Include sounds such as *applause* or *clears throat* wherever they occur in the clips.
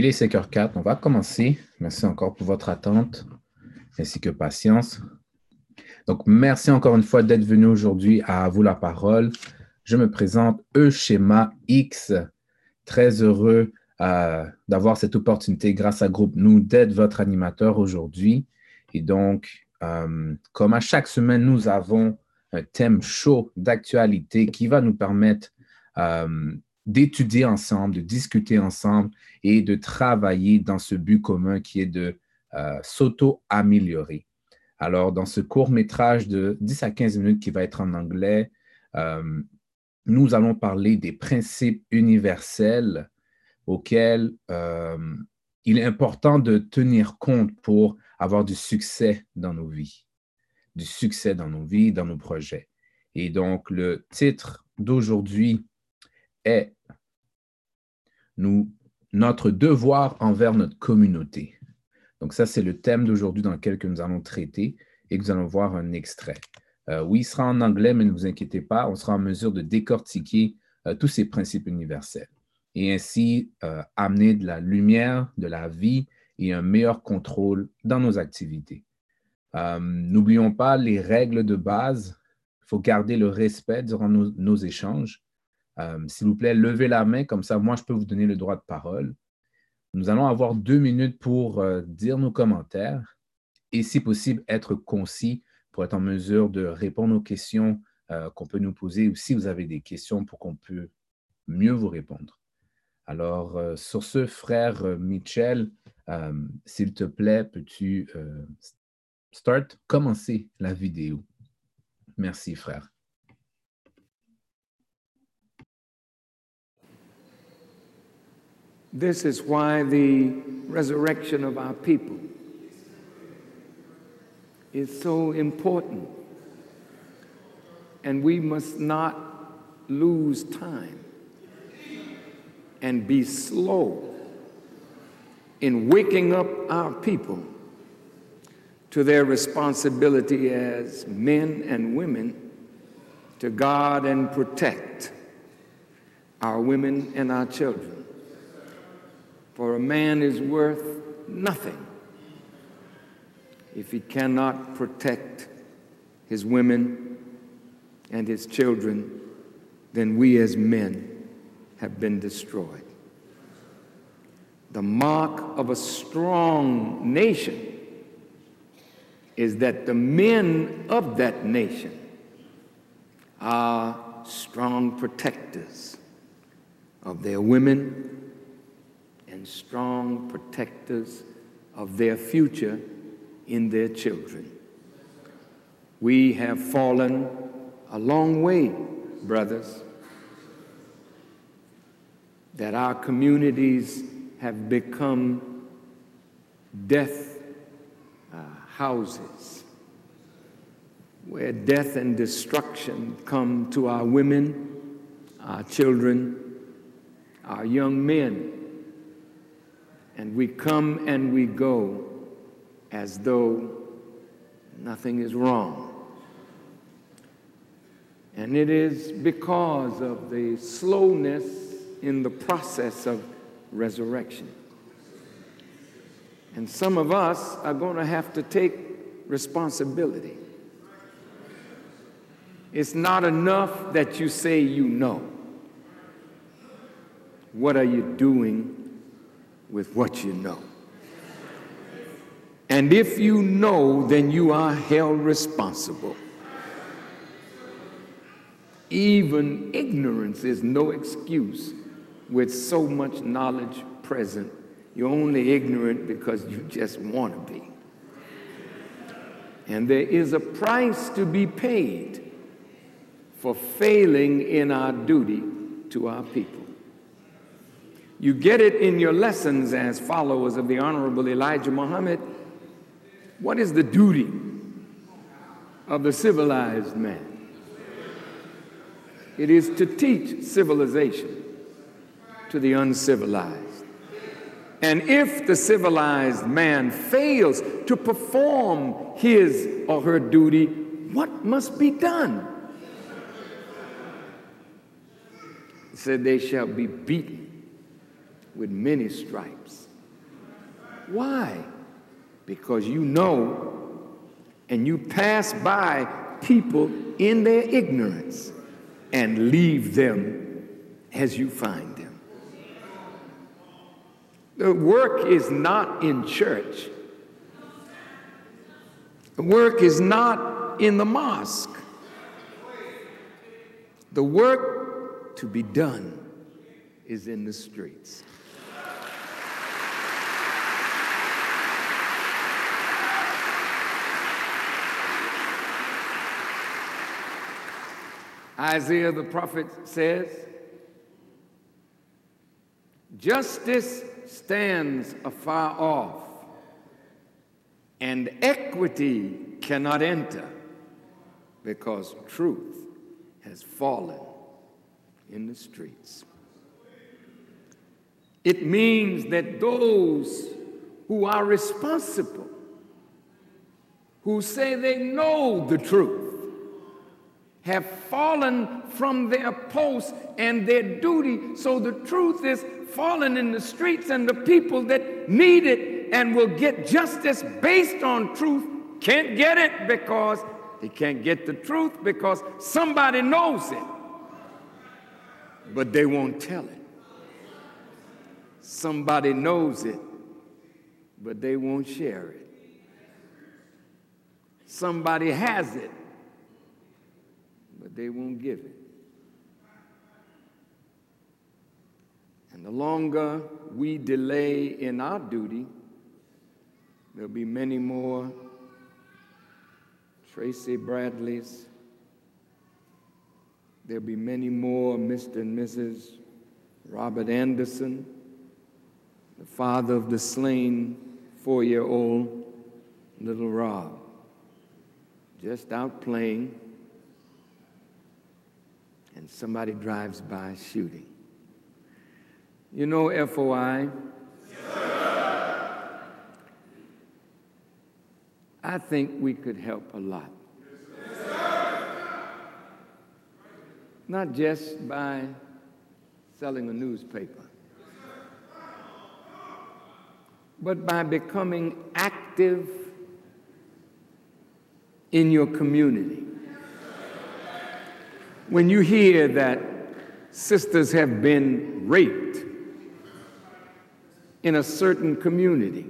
Il est 5h04, on va commencer. Merci encore pour votre attente ainsi que patience. Donc, merci encore une fois d'être venu aujourd'hui à vous la parole. Je me présente E Schéma X. Très heureux euh, d'avoir cette opportunité grâce à Groupe Nous d'être votre animateur aujourd'hui. Et donc, euh, comme à chaque semaine, nous avons un thème chaud d'actualité qui va nous permettre euh, d'étudier ensemble, de discuter ensemble et de travailler dans ce but commun qui est de s'auto-améliorer. Alors, dans ce court métrage de 10 à 15 minutes qui va être en anglais, euh, nous allons parler des principes universels auxquels euh, il est important de tenir compte pour avoir du succès dans nos vies, du succès dans nos vies, dans nos projets. Et donc, le titre d'aujourd'hui est nous, Notre devoir envers notre communauté. Donc ça, c'est le thème d'aujourd'hui dans lequel nous allons traiter et que nous allons voir un extrait. Euh, oui, il sera en anglais, mais ne vous inquiétez pas, on sera en mesure de décortiquer euh, tous ces principes universels et ainsi euh, amener de la lumière, de la vie et un meilleur contrôle dans nos activités. N'oublions pas les règles de base. Il faut garder le respect durant nos, nos échanges. S'il vous plaît, levez la main, comme ça, moi, je peux vous donner le droit de parole. Nous allons avoir deux minutes pour euh, dire nos commentaires et, si possible, être concis pour être en mesure de répondre aux questions euh, qu'on peut nous poser ou si vous avez des questions pour qu'on puisse mieux vous répondre. Alors, euh, sur ce, frère Michel, s'il te plaît, peux-tu start, commencer la vidéo? Merci, frère. This is why the resurrection of our people is so important. And we must not lose time and be slow in waking up our people to their responsibility as men and women to guard and protect our women and our children. For a man is worth nothing if he cannot protect his women and his children, then we as men have been destroyed. The mark of a strong nation is that the men of that nation are strong protectors of their women strong protectors of their future in their children. We have fallen a long way, brothers, that our communities have become death uh, houses where death and destruction come to our women, our children, our young men and we come and we go as though nothing is wrong. And it is because of the slowness in the process of resurrection. And some of us are going to have to take responsibility. It's not enough that you say you know. What are you doing with what you know. And if you know, then you are held responsible. Even ignorance is no excuse with so much knowledge present. You're only ignorant because you just want to be. And there is a price to be paid for failing in our duty to our people. You get it in your lessons as followers of the Honorable Elijah Muhammad. What is the duty of the civilized man? It is to teach civilization to the uncivilized. And if the civilized man fails to perform his or her duty, what must be done? Said, They shall be beaten with many stripes. Why? Because you know and you pass by people in their ignorance and leave them as you find them. The work is not in church. The work is not in the mosque. The work to be done is in the streets. Isaiah the prophet says, Justice stands afar off, and equity cannot enter because truth has fallen in the streets. It means that those who are responsible, who say they know the truth, have fallen from their post and their duty. So the truth is fallen in the streets, and the people that need it and will get justice based on truth can't get it because they can't get the truth because somebody knows it, but they won't tell it. Somebody knows it, but they won't share it. Somebody has it, but they won't give it. And the longer we delay in our duty, there'll be many more Tracy Bradleys. There'll be many more Mr. and Mrs. Robert Anderson, the father of the slain four year old little Rob, just out playing somebody drives by shooting. You know FOI? I think we could help a lot. Not just by selling a newspaper, but by becoming active in your community when you hear that sisters have been raped in a certain community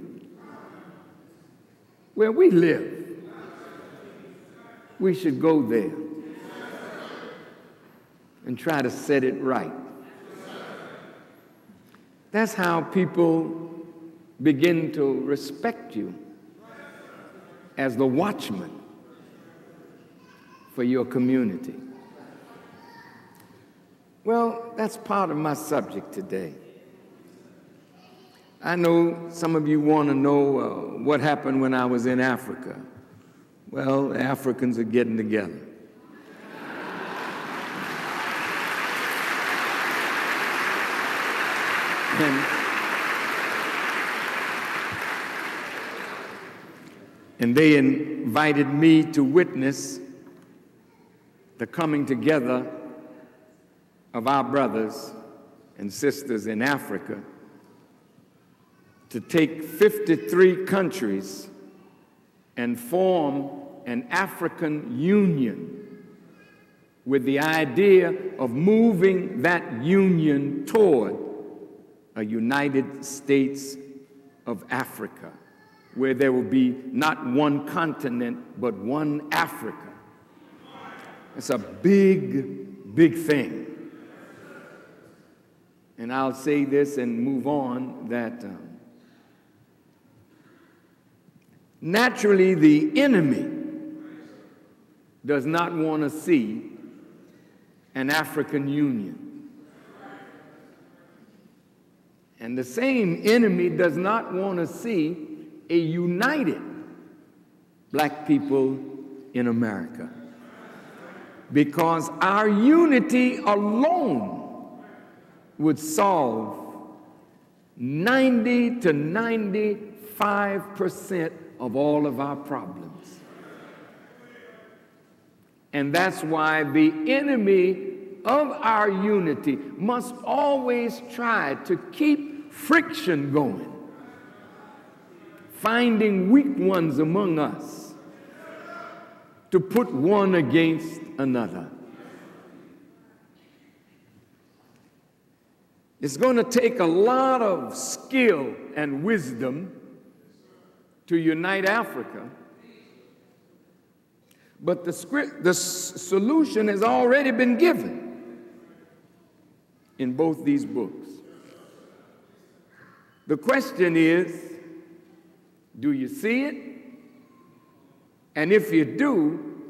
where we live, we should go there and try to set it right. That's how people begin to respect you as the watchman for your community. Well, that's part of my subject today. I know some of you want to know uh, what happened when I was in Africa. Well, Africans are getting together. and, and they invited me to witness the coming together of our brothers and sisters in Africa to take 53 countries and form an African Union with the idea of moving that union toward a United States of Africa, where there will be not one continent, but one Africa. It's a big, big thing. And I'll say this and move on that um, naturally the enemy does not want to see an African Union. And the same enemy does not want to see a united black people in America. Because our unity alone would solve 90 to 95% of all of our problems. And that's why the enemy of our unity must always try to keep friction going finding weak ones among us to put one against another. It's going to take a lot of skill and wisdom to unite Africa. But the, script, the solution has already been given in both these books. The question is do you see it? And if you do,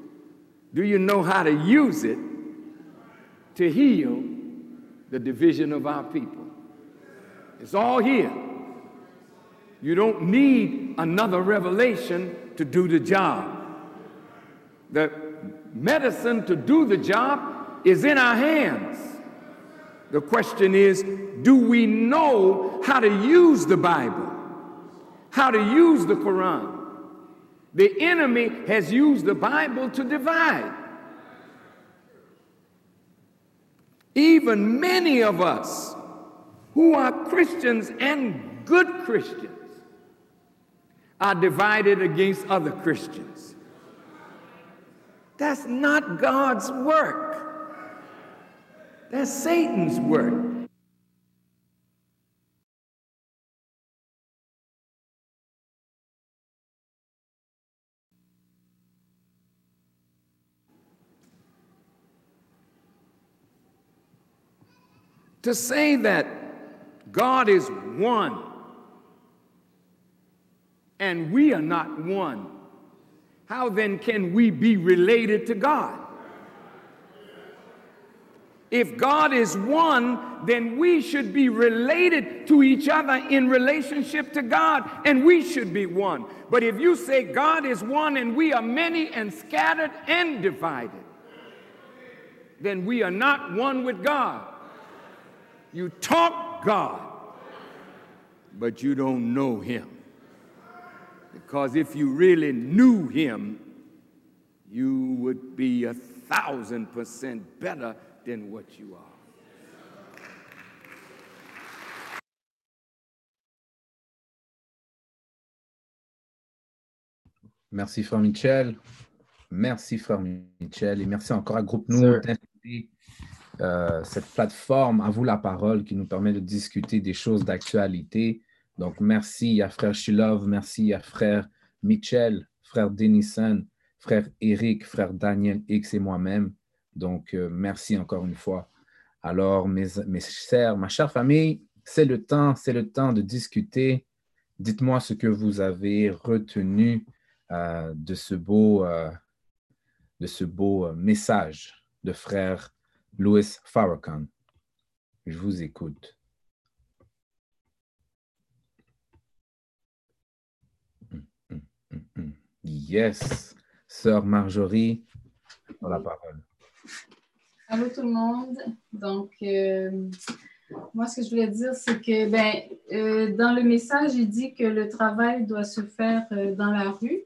do you know how to use it to heal the division of our people. It's all here. You don't need another revelation to do the job. The medicine to do the job is in our hands. The question is do we know how to use the Bible, how to use the Quran? The enemy has used the Bible to divide. Even many of us who are Christians and good Christians are divided against other Christians. That's not God's work. That's Satan's work. To say that God is one and we are not one, how then can we be related to God? If God is one, then we should be related to each other in relationship to God, and we should be one. But if you say God is one and we are many and scattered and divided, then we are not one with God. You talk God, but you don't know Him. Because if you really knew Him, you would be a thousand percent better than what you are. Merci, frère Michel. Merci, frère Michel. Et merci encore à Groupe Nous euh, cette plateforme, à vous la parole, qui nous permet de discuter des choses d'actualité. Donc, merci à frère Shilov, merci à frère Mitchell, frère Denison, frère Eric, frère Daniel X et moi-même. Donc, euh, merci encore une fois. Alors, mes, mes chers, ma chère famille, c'est le temps, c'est le temps de discuter. Dites-moi ce que vous avez retenu euh, de ce beau, de ce beau message de frère Louis Farrakhan. Je vous écoute. Yes, Sœur Marjorie, la parole. Allô tout le monde. Donc, euh, moi, ce que je voulais dire, c'est que ben, euh, dans le message, il dit que le travail doit se faire euh, dans la rue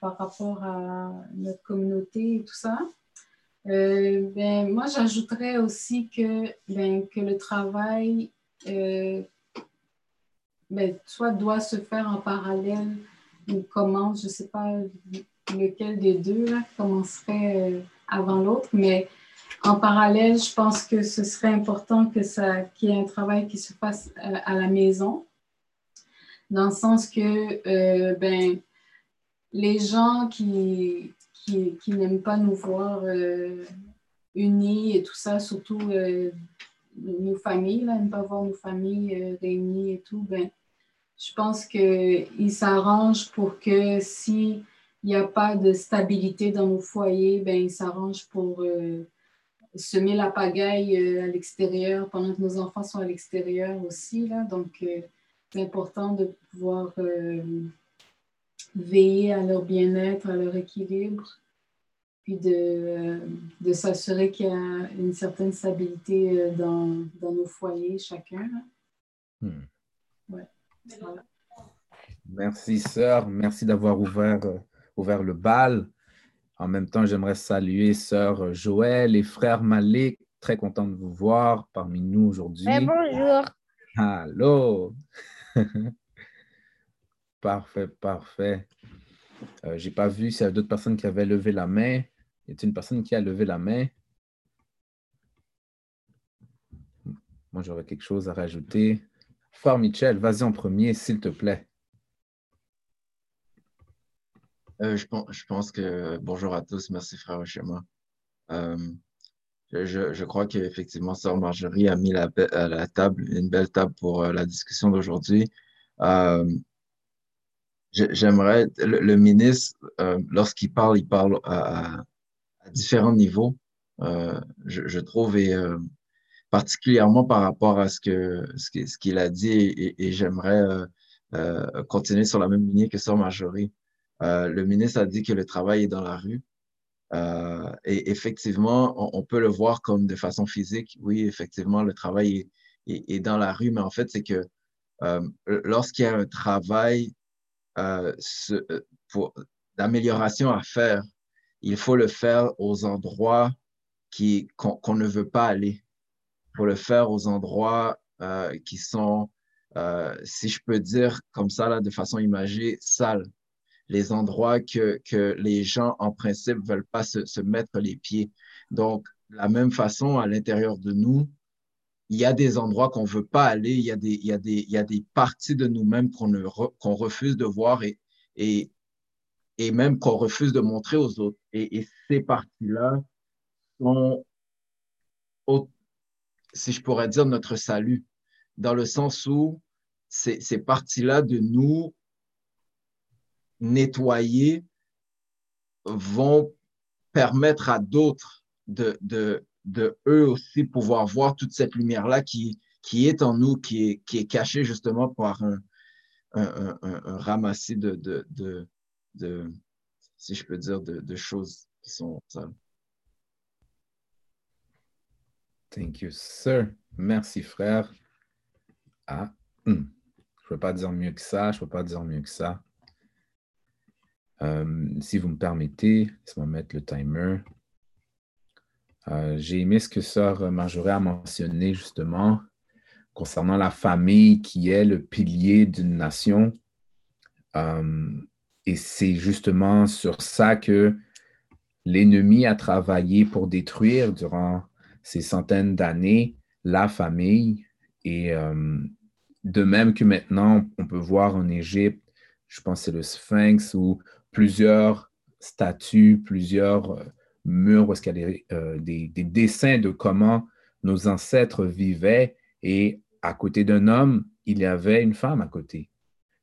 par rapport à notre communauté et tout ça. Euh, ben, moi, j'ajouterais aussi que, ben, que le travail euh, ben, soit doit se faire en parallèle ou commence, je ne sais pas lequel des deux là, commencerait euh, avant l'autre, mais en parallèle, je pense que ce serait important que ça, qu'il y ait un travail qui se fasse à, la maison, dans le sens que ben, les gens qui, qui, n'aiment pas nous voir euh, unis et tout ça, surtout euh, nos familles, là, n'aiment pas voir nos familles euh, réunies et tout, ben, je pense qu'ils s'arrangent pour que s'il n'y a pas de stabilité dans nos foyers, ben, ils s'arrangent pour semer la pagaille à l'extérieur pendant que nos enfants sont à l'extérieur aussi. Là. Donc, c'est important de pouvoir veiller à leur bien-être, à leur équilibre, puis de, de s'assurer qu'il y a une certaine stabilité euh, dans, dans nos foyers chacun. Hmm. Ouais. Merci, sœur. Merci d'avoir ouvert, euh, ouvert le bal. En même temps, j'aimerais saluer sœur Joël et frère Malik. Très content de vous voir parmi nous aujourd'hui. bonjour. Allô? *laughs* Parfait, parfait. Euh, Je n'ai pas vu s'il y a d'autres personnes qui avaient levé la main. Y a une personne qui a levé la main? Moi, j'aurais quelque chose à rajouter. Fort Michel, vas-y en premier, s'il te plaît. Euh, je, pense, que bonjour à tous, merci frère Ochema. Euh, je, crois qu'effectivement, Sœur Marjorie a mis la, la, table, une belle table pour euh, la discussion d'aujourd'hui. J'aimerais, le, ministre, lorsqu'il parle, il parle à, différents niveaux, je, je, trouve, et particulièrement par rapport à ce que ce qu'il a dit, et, j'aimerais continuer sur la même lignée que Sœur Marjorie. Euh, le ministre a dit que le travail est dans la rue. Euh, et effectivement, on, peut le voir comme de façon physique. Oui, effectivement, le travail est, dans la rue, mais en fait, c'est que euh, lorsqu'il y a un travail d'amélioration à faire, il faut le faire aux endroits qu'on ne veut pas aller. Il faut le faire aux endroits qui sont, si je peux dire comme ça, là, de façon imagée, sales les endroits que, que les gens, en principe, veulent pas se, se mettre les pieds. Donc, la même façon, à l'intérieur de nous, il y a des endroits qu'on veut pas aller, il y a des, il y a des, il y a des parties de nous-mêmes qu'on qu'on refuse de voir et, et, et même qu'on refuse de montrer aux autres. Et, ces parties-là sont, si je pourrais dire, notre salut, dans le sens où ces, parties-là de nous nettoyer vont permettre à d'autres de, de, eux aussi pouvoir voir toute cette lumière-là qui, qui est en nous, qui est, qui est cachée justement par un, un, un, ramassis de, de, de, si je peux dire, de, choses qui sont. Thank you, sir. Merci, frère. Ah, hmm. je ne peux pas dire mieux que ça, je peux pas dire mieux que ça. Euh, si vous me permettez, laisse-moi mettre le timer. Euh, j'ai aimé ce que Sœur Marjorie a mentionné justement concernant la famille qui est le pilier d'une nation. Euh, et c'est justement sur ça que l'ennemi a travaillé pour détruire durant ces centaines d'années la famille. Et de même que maintenant, on peut voir en Égypte, je pense que c'est le Sphinx ou plusieurs statues, plusieurs euh, murs où est-ce qu'il y a euh, des, dessins de comment nos ancêtres vivaient et à côté d'un homme, il y avait une femme à côté.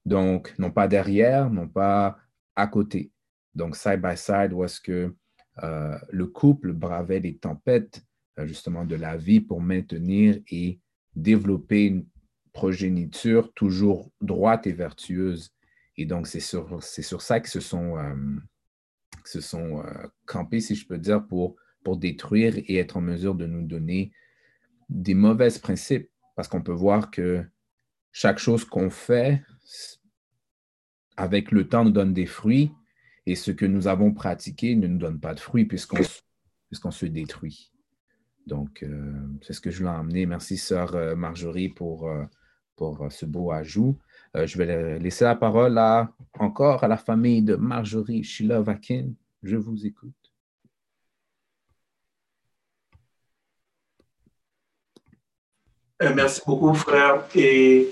Donc, non pas derrière, non pas à côté. Donc, side by side, où est-ce que euh, le couple bravait les tempêtes justement de la vie pour maintenir et développer une progéniture toujours droite et vertueuse. Et donc, c'est sur, sur ça qu'ils se sont, euh, se sont euh, campés, si je peux dire, pour, pour détruire et être en mesure de nous donner des mauvais principes. Parce qu'on peut voir que chaque chose qu'on fait, avec le temps, nous donne des fruits. Et ce que nous avons pratiqué ne nous donne pas de fruits puisqu'on se détruit. Donc, euh, c'est ce que je voulais emmener. Merci, sœur Marjorie, pour, pour ce beau ajout. Euh, je vais laisser la parole à, encore à la famille de Marjorie Shilovakin. Je vous écoute. Euh, merci beaucoup, frère. Et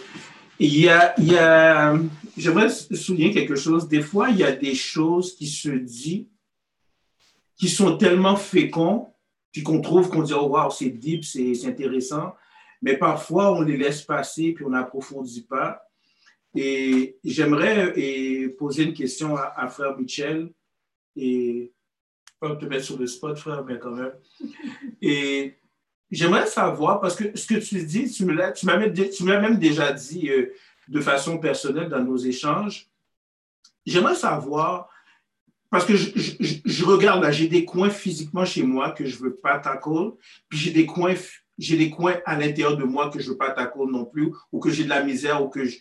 il y a, il y a j'aimerais souligner quelque chose. Des fois, il y a des choses qui se disent qui sont tellement féconds, puis qu'on trouve qu'on dit, oh, wow, c'est deep, c'est intéressant. Mais parfois, on les laisse passer, puis on n'approfondit pas. Et j'aimerais poser une question à, frère Michel et pas te mettre sur le spot, frère, mais quand même. Et j'aimerais savoir, parce que ce que tu dis, tu me l'as même déjà dit euh, de façon personnelle dans nos échanges. J'aimerais savoir, parce que je, je, regarde là, j'ai des coins physiquement chez moi que je ne veux pas tackle, puis j'ai des coins j'ai des coins à l'intérieur de moi que je ne veux pas tackle non plus, ou que j'ai de la misère, ou que je,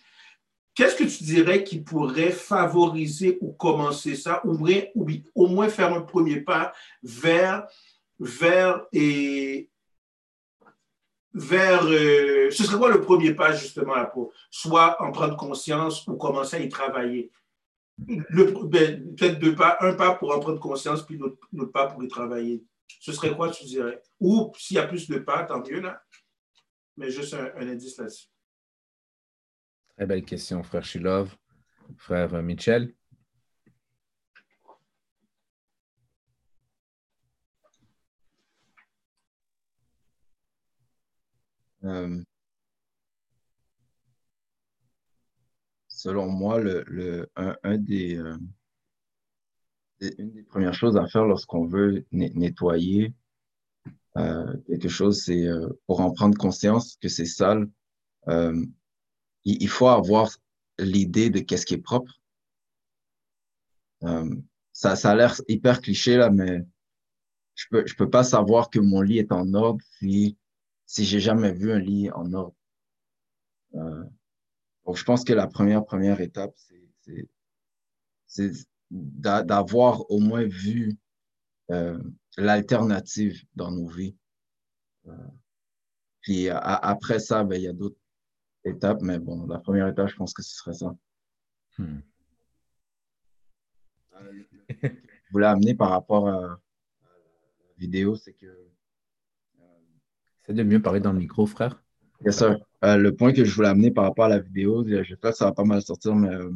Qu'est-ce que tu dirais qui pourrait favoriser ou commencer ça, ou, ou au moins faire un premier pas vers, vers et vers... Euh, ce serait quoi le premier pas justement pour soit en prendre conscience ou commencer à y travailler? Le, ben, peut-être deux pas, un pas pour en prendre conscience, puis l'autre pas pour y travailler. Ce serait quoi, tu dirais? Ou s'il y a plus de pas, tant mieux, là. Mais juste un, indice là-dessus. Très belle question, frère Shilov. Frère Michel. Euh, selon moi, euh, une des premières choses à faire lorsqu'on veut nettoyer euh, quelque chose, c'est pour en prendre conscience que c'est sale, il, faut avoir l'idée de qu'est-ce qui est propre. ça, ça a l'air hyper cliché là, mais je peux, je peux pas savoir que mon lit est en ordre si si j'ai jamais vu un lit en ordre. Euh, donc, je pense que la première, première étape, c'est d'avoir au moins vu euh, l'alternative dans nos vies. Euh, puis après ça, ben, il y a d'autres étapes, mais bon, la première étape, je pense que ce serait ça. Hmm. je voulais amener par rapport à la vidéo, c'est que de mieux parler dans le micro, frère. Bien sûr. Euh, le point que je voulais amener par rapport à la vidéo, j'espère que ça va pas mal sortir, mais euh,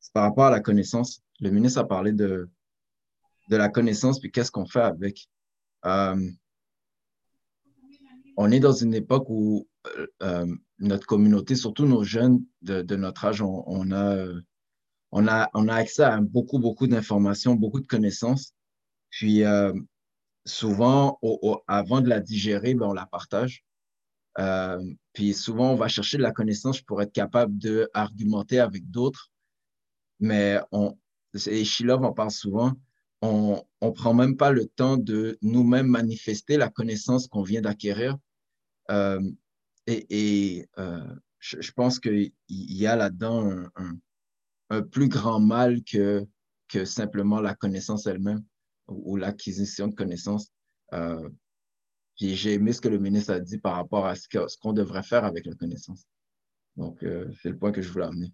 c'est par rapport à la connaissance. Le ministre a parlé de, de la connaissance, puis qu'est-ce qu'on fait avec. Euh, on est dans une époque où notre communauté, surtout nos jeunes de, notre âge, on, a, on, a, on a accès à beaucoup, beaucoup d'informations, beaucoup de connaissances. Puis souvent, avant de la digérer, ben, on la partage. Euh, puis souvent, on va chercher de la connaissance pour être capable d'argumenter avec d'autres. Mais on, et Shilov en parle souvent, on ne prend même pas le temps de nous-mêmes manifester la connaissance qu'on vient d'acquérir. Euh, et, euh, je, pense qu'il y a là-dedans un, plus grand mal que, simplement la connaissance elle-même ou, l'acquisition de connaissances. Euh, j'ai aimé ce que le ministre a dit par rapport à ce qu'on devrait faire avec la connaissance. Donc, euh, c'est le point que je voulais amener.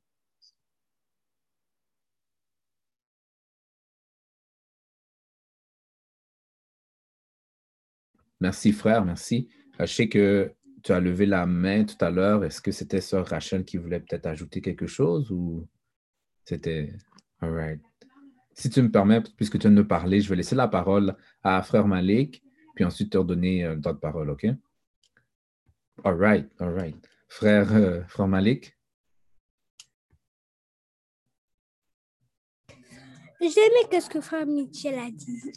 Merci, frère, merci. Je sais que tu as levé la main tout à l'heure. Est-ce que c'était sœur Rachel qui voulait peut-être ajouter quelque chose ou c'était... All right? Si tu me permets, puisque tu viens de parler, je vais laisser la parole à Frère Malik, puis ensuite te redonner euh, le temps de parole, OK? All right, all right. Frère, euh, Frère Malik? J'ai aimé ce que Frère Michel a dit.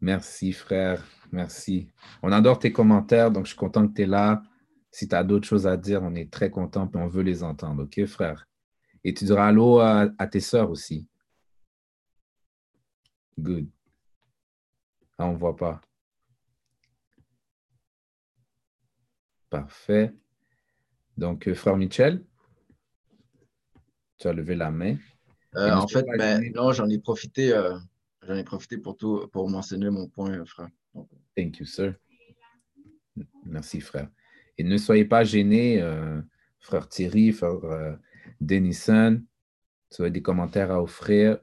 Merci, frère. Merci. On adore tes commentaires, donc je suis content que tu es là. Si tu as d'autres choses à dire, on est très content et on veut les entendre. OK, frère? Et tu diras allô à, tes sœurs aussi. Good. Ah, on ne voit pas. Parfait. Donc, euh, frère Michel, tu as levé la main. Euh, en fait, ben, non, j'en ai profité. Euh, j'en ai profité pour tout, mentionner mon point, frère. Thank you, sir. Merci, frère. Et ne soyez pas gênés, frère Thierry, frère Denison, tu as des commentaires à offrir,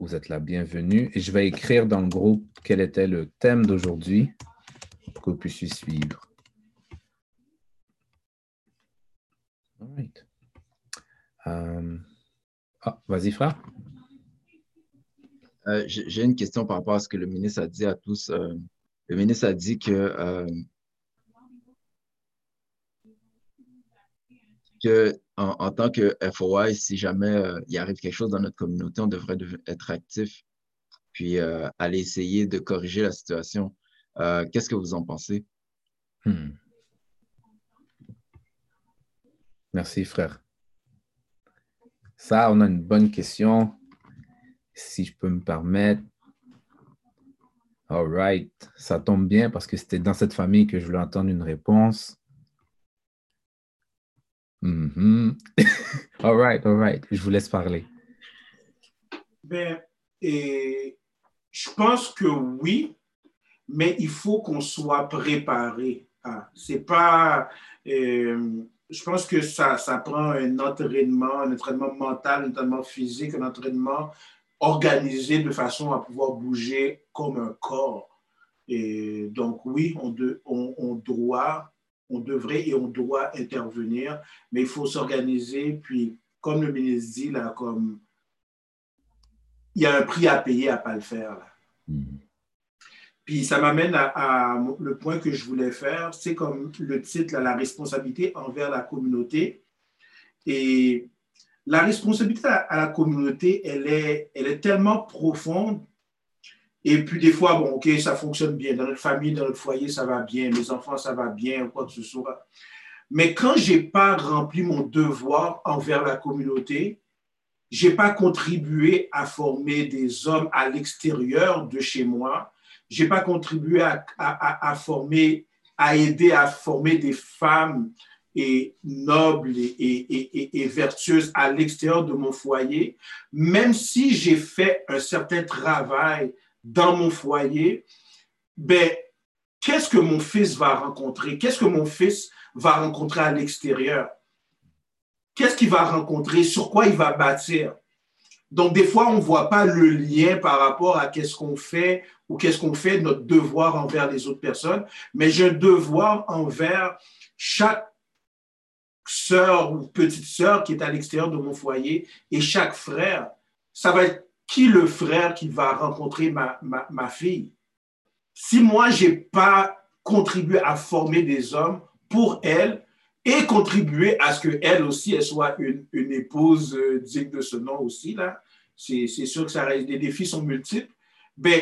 vous êtes la bienvenue. Et je vais écrire dans le groupe quel était le thème d'aujourd'hui pour que vous puissiez suivre. All right. Euh, ah, vas-y, frère. Euh, j'ai une question par rapport à ce que le ministre a dit à tous. Euh, le ministre a dit que que en, tant que FOI, si jamais euh, il arrive quelque chose dans notre communauté, on devrait être actif, puis euh, aller essayer de corriger la situation. Euh, qu'est-ce que vous en pensez? Hmm. Merci, frère. Ça, on a une bonne question. Si je peux me permettre. All right. Ça tombe bien parce que c'était dans cette famille que je voulais entendre une réponse. Mm *laughs* all right, all right. Je vous laisse parler. Ben, et je pense que oui, mais il faut qu'on soit préparé. C'est pas. Euh, je pense que ça, ça prend un entraînement, un entraînement mental, un entraînement physique, un entraînement organisé de façon à pouvoir bouger comme un corps. Et donc, oui, on, on, on doit, on devrait et on doit intervenir, mais il faut s'organiser. Puis, comme le ministre dit, là, comme il y a un prix à payer à ne pas le faire. Là. Mm-hmm. Puis ça m'amène à, le point que je voulais faire, c'est comme le titre, la responsabilité envers la communauté. Et la responsabilité à, la communauté, elle est, elle est tellement profonde. Et puis des fois, bon, OK, ça fonctionne bien. Dans notre famille, dans notre foyer, ça va bien. Mes enfants, ça va bien, quoi que ce soit. Mais quand je n'ai pas rempli mon devoir envers la communauté, je n'ai pas contribué à former des hommes à l'extérieur de chez moi, je n'ai pas contribué à, former, à aider à former des femmes et nobles et, vertueuses à l'extérieur de mon foyer, même si j'ai fait un certain travail dans mon foyer, ben, qu'est-ce que mon fils va rencontrer? Qu'est-ce que mon fils va rencontrer à l'extérieur? Qu'est-ce qu'il va rencontrer? Sur quoi il va bâtir? Donc, des fois, on ne voit pas le lien par rapport à qu'est-ce qu'on fait ou qu'est-ce qu'on fait, notre devoir envers les autres personnes, mais j'ai un devoir envers chaque sœur ou petite sœur qui est à l'extérieur de mon foyer et chaque frère. Ça va être qui le frère qui va rencontrer ma, ma, fille. Si moi, je n'ai pas contribué à former des hommes pour elle et contribuer à ce qu'elle aussi, elle soit une, une épouse euh, digne de ce nom aussi, là, c'est sûr que ça reste, les défis sont multiples, ben,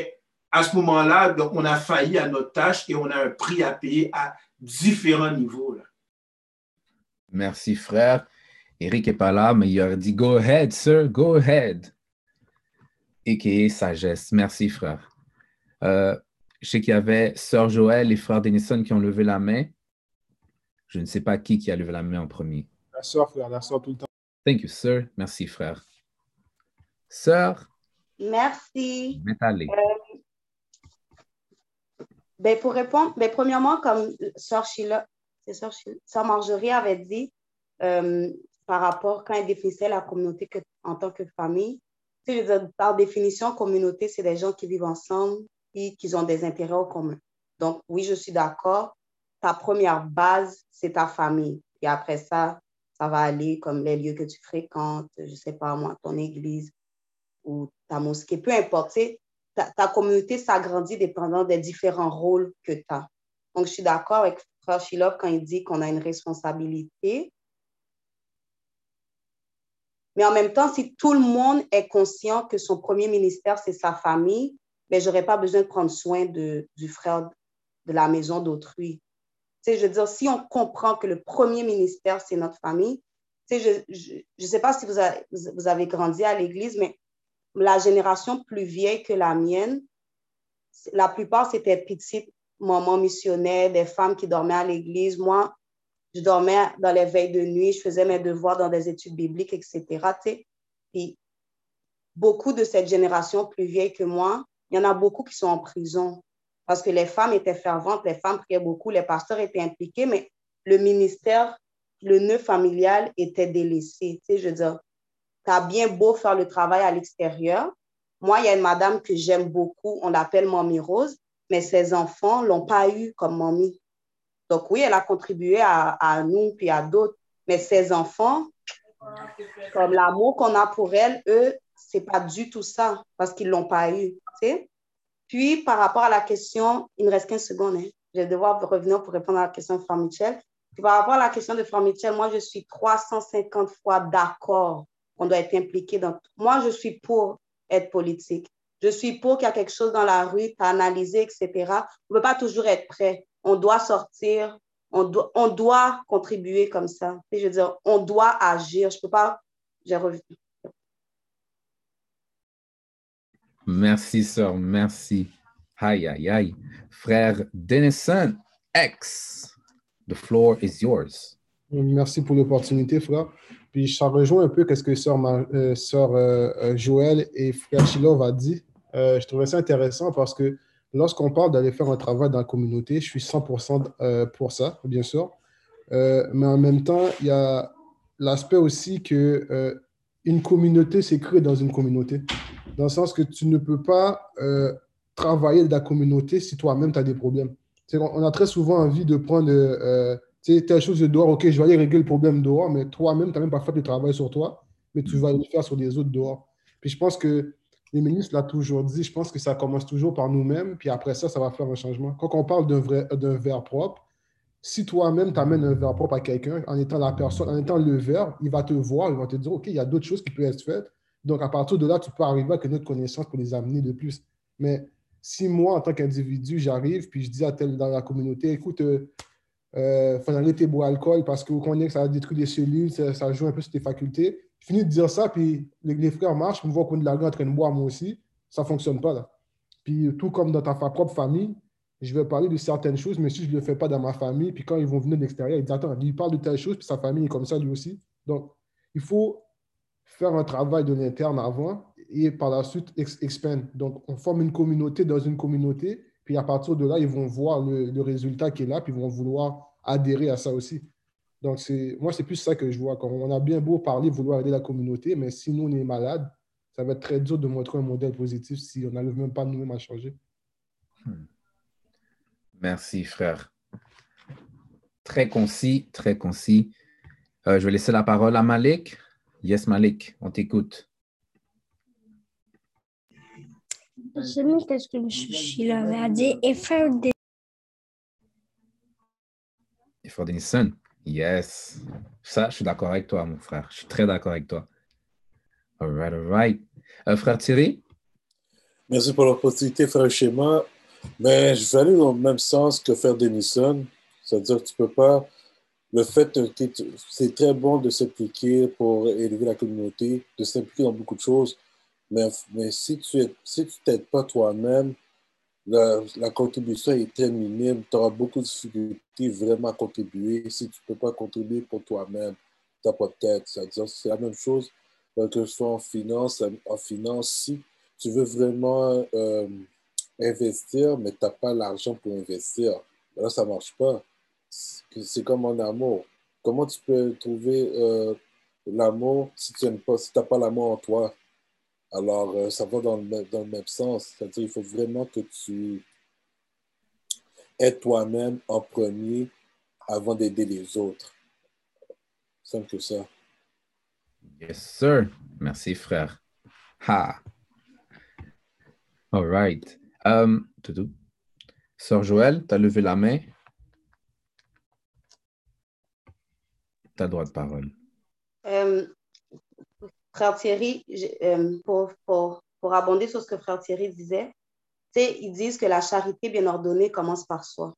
à ce moment-là, on a failli à notre tâche et on a un prix à payer à différents niveaux. Merci, frère. Eric n'est pas là, mais il a dit Go ahead, sir, go ahead. Et qui est sagesse. Merci, frère. Euh, je sais qu'il y avait Sœur Joël et frère Denison qui ont levé la main. Je ne sais pas qui qui a levé la main en premier. La sœur, frère, la sœur tout le temps. Thank you, sir. Merci, frère. Sœur? Merci. Ben, pour répondre, ben, premièrement, comme Sœur Sheila, Sœur Marjorie avait dit, euh, par rapport, quand elle définissait la communauté en tant que famille, par définition, communauté, c'est des gens qui vivent ensemble et qui ont des intérêts en commun. Donc, oui, je suis d'accord. Ta première base, c'est ta famille. Et après ça, ça va aller comme les lieux que tu fréquentes, je ne sais pas moi, ton église ou ta mosquée, peu importe ta, communauté s'agrandit dépendant des différents rôles que tu as. Donc, je suis d'accord avec Frère quand il dit qu'on a une responsabilité. Mais en même temps, si tout le monde est conscient que son premier ministère, c'est sa famille, mais ben, je n'aurais pas besoin de prendre soin de, du frère de la maison d'autrui. je veux dire, si on comprend que le premier ministère, c'est notre famille, je ne sais pas si vous avez, vous avez grandi à l'église, mais la génération plus vieille que la mienne, la plupart, c'était petites mamans missionnaires, des femmes qui dormaient à l'église. Moi, je dormais dans les veilles de nuit, je faisais mes devoirs dans des études bibliques, etc. Puis, beaucoup de cette génération plus vieille que moi, il y en a beaucoup qui sont en prison parce que les femmes étaient ferventes, les femmes priaient beaucoup, les pasteurs étaient impliqués, mais le ministère, le nœud familial était délaissé. Tu je veux dire, tu as bien beau faire le travail à l'extérieur. Moi, il y a une madame que j'aime beaucoup, on l'appelle Mamie Rose, mais ses enfants ne l'ont pas eu comme mamie. Donc oui, elle a contribué à, nous puis à d'autres, mais ses enfants, comme l'amour qu'on a pour elle, eux, c'est pas du tout ça parce qu'ils l'ont pas eu. Puis par rapport à la question, il me reste 15 secondes, hein. je vais devoir revenir pour répondre à la question de Frère Michel. par rapport à la question de Frère Michel, moi je suis 350 fois d'accord on doit être impliqué dans. Moi, je suis pour être politique. Je suis pour qu'il y a quelque chose dans la rue, tu analyser, etc. On ne peut pas toujours être prêt. On doit sortir, on doit, on doit contribuer comme ça. je veux dire, on doit agir. Je ne peux pas. J'ai revu. Merci, sœur. Merci. Aïe, aïe, aïe. Frère Denison X, the floor is yours. Merci pour l'opportunité, frère. Puis ça rejoint un peu ce que sœur, euh, euh, euh, Joël et frère Chilov a dit. Je trouvais ça intéressant parce que lorsqu'on parle d'aller faire un travail dans la communauté, je suis 100% euh, pour ça, bien sûr. Euh, mais en même temps, il y a l'aspect aussi que euh, une communauté s'écrit dans une communauté. Dans le sens que tu ne peux pas travailler dans la communauté si toi-même tu as des problèmes. on a très souvent envie de prendre telle chose de dehors, ok, je vais aller régler le problème dehors, mais toi-même, tu n'as même pas fait le travail sur toi, mais tu vas le faire sur les autres dehors. Puis je pense que les ministres l'ont toujours dit, je pense que ça commence toujours par nous-mêmes, puis après ça, ça va faire un changement. Quand on parle d'un verre propre, si toi-même tu amènes un verre propre à quelqu'un, en étant la personne, en étant le verre, il va te voir, il va te dire, OK, il y a d'autres choses qui peuvent être faites. Donc, à partir de là, tu peux arriver avec une autre connaissance pour les amener de plus. Mais si moi, en tant qu'individu, j'arrive, puis je dis à tel dans la communauté, écoute, euh, euh, faut arrêter de boire alcool parce vous connaissez que ça détruit les cellules, ça, joue un peu sur tes facultés. Je finis de dire ça, puis les, frères marchent, me voient au coin de la en train de boire moi aussi. Ça ne fonctionne pas là. Puis tout comme dans ta propre famille, je vais parler de certaines choses, mais si je ne le fais pas dans ma famille, puis quand ils vont venir de l'extérieur, ils disent Attends, il parle de telle chose, puis sa famille est comme ça lui aussi. Donc, il faut faire un travail de l'interne avant et par la suite expand. Donc, on forme une communauté dans une communauté, puis à partir de là, ils vont voir le, le résultat qui est là, puis ils vont vouloir adhérer à ça aussi. Donc, moi, c'est plus ça que je vois. Quand on a bien beau parler, vouloir aider la communauté, mais si nous, on est malade, ça va être très dur de montrer un modèle positif si on n'arrive même pas nous-mêmes à changer. Hmm. Merci, frère. Très concis, très concis. Euh, je vais laisser la parole à Malik. Yes, Malik, on t'écoute. Je sais qu'est-ce que je avait à dire? Et faire des Denison. Yes. Ça, je suis d'accord avec toi, mon frère. Je suis très d'accord avec toi. All right, all right. Euh, frère Thierry? Merci pour l'opportunité, frère Schéma. Mais je vais aller dans le même sens que frère Denison. C'est-à-dire que tu peux pas. Le fait que c'est très bon de s'impliquer pour élever la communauté, de s'impliquer dans beaucoup de choses. Mais, mais si tu si tu t'aides pas toi-même, la, contribution est très minime. Tu auras beaucoup de difficultés vraiment à contribuer. Si tu ne peux pas contribuer pour toi-même, tu n'as pas de tête. C'est la même chose euh, que ce soit en finance. En finance, si tu veux vraiment euh, investir, mais tu n'as pas l'argent pour investir, là, ça ne marche pas. C'est comme en amour. Comment tu peux trouver euh, l'amour si tu n'as pas, si pas l'amour en toi? Alors, euh, ça va dans le, dans le même sens. C'est-à-dire qu'il faut vraiment que tu aides toi-même en premier avant d'aider les autres. Simple que ça. Yes, sir. Merci, frère. Ha. All right. Um, Sœur Joël, tu as levé la main. Ta droit de parole. Euh, Frère Thierry, euh, pour, pour, pour, abonder sur ce que Frère Thierry disait, ils disent que la charité bien ordonnée commence par soi.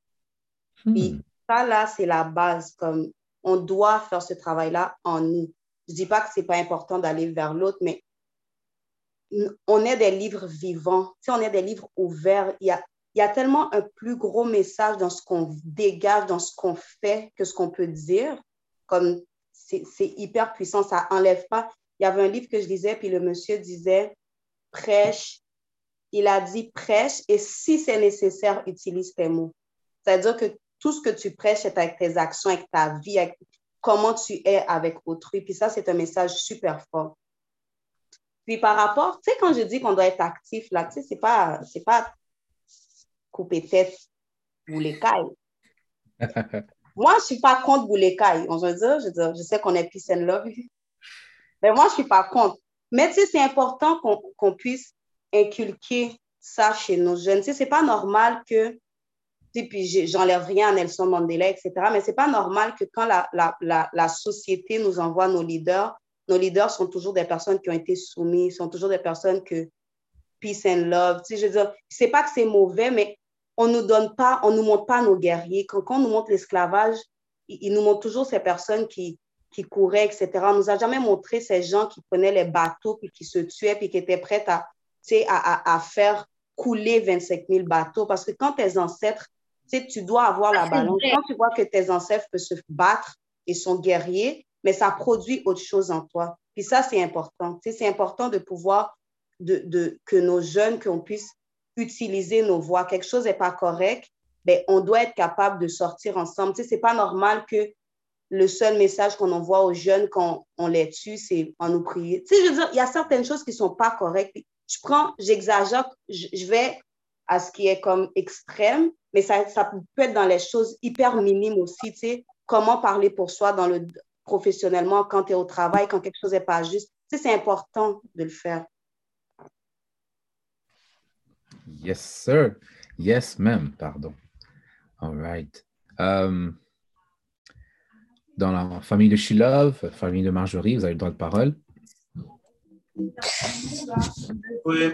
Hmm. Puis ça, là, c'est la base. Comme on doit faire ce travail-là en nous. Je ne dis pas que ce n'est pas important d'aller vers l'autre, mais on est des livres vivants. on est des livres ouverts. Il y a, il y a tellement un plus gros message dans ce qu'on dégage, dans ce qu'on fait, que ce qu'on peut dire. Comme c'est hyper puissant, ça n'enlève pas il y avait un livre que je lisais, puis le monsieur disait prêche. Il a dit prêche et si c'est nécessaire, utilise tes mots. C'est-à-dire que tout ce que tu prêches est avec tes actions, avec ta vie, avec comment tu es avec autrui. Puis ça, c'est un message super fort. Puis par rapport, tu sais, quand je dis qu'on doit être actif, là, tu sais, c'est pas, c'est pas couper tête ou les cailles. *laughs* Moi, je suis pas contre cailles. On veut dire, je, dire, je sais qu'on est peace and love. Mais moi, je ne suis pas contre. Mais tu sais, c'est important qu'on puisse inculquer ça chez nos jeunes. Tu sais, ce n'est pas normal que, puis j'enlève rien à Nelson Mandela, etc., mais ce n'est pas normal que quand la, la, la, la, société nous envoie nos leaders, nos leaders sont toujours des personnes qui ont été soumises, sont toujours des personnes que peace and love. Tu sais, je veux dire, c'est pas que c'est mauvais, mais on nous donne pas, on nous montre pas nos guerriers. Quand, on nous montre l'esclavage, ils nous montrent toujours ces personnes qui, qui couraient, etc. On nous a jamais montré ces gens qui prenaient les bateaux, puis qui se tuaient, puis qui étaient prêts à, à, à faire couler 25 000 bateaux. Parce que quand tes ancêtres, tu dois avoir la balance. Quand tu vois que tes ancêtres peuvent se battre et sont guerriers, mais ça produit autre chose en toi. Puis ça, c'est important. C'est important de pouvoir, de, de, que nos jeunes, qu'on puisse utiliser nos voix. Quelque chose n'est pas correct, ben, on doit être capable de sortir ensemble. Tu sais, c'est pas normal que le seul message qu'on envoie aux jeunes quand on les tue, c'est en nous prier. Tu sais, je veux dire, il y a certaines choses qui sont pas correctes. Je prends, j'exagère, je vais à ce qui est comme extrême, mais ça, ça peut être dans les choses hyper minimes aussi, tu sais, comment parler pour soi dans le, professionnellement quand tu es au travail, quand quelque chose n'est pas juste. Tu sais, c'est important de le faire. Yes, sir. Yes, ma'am, pardon. All right. Um, dans la famille de Shilov, famille de Marjorie, vous avez le droit de parole. Oui.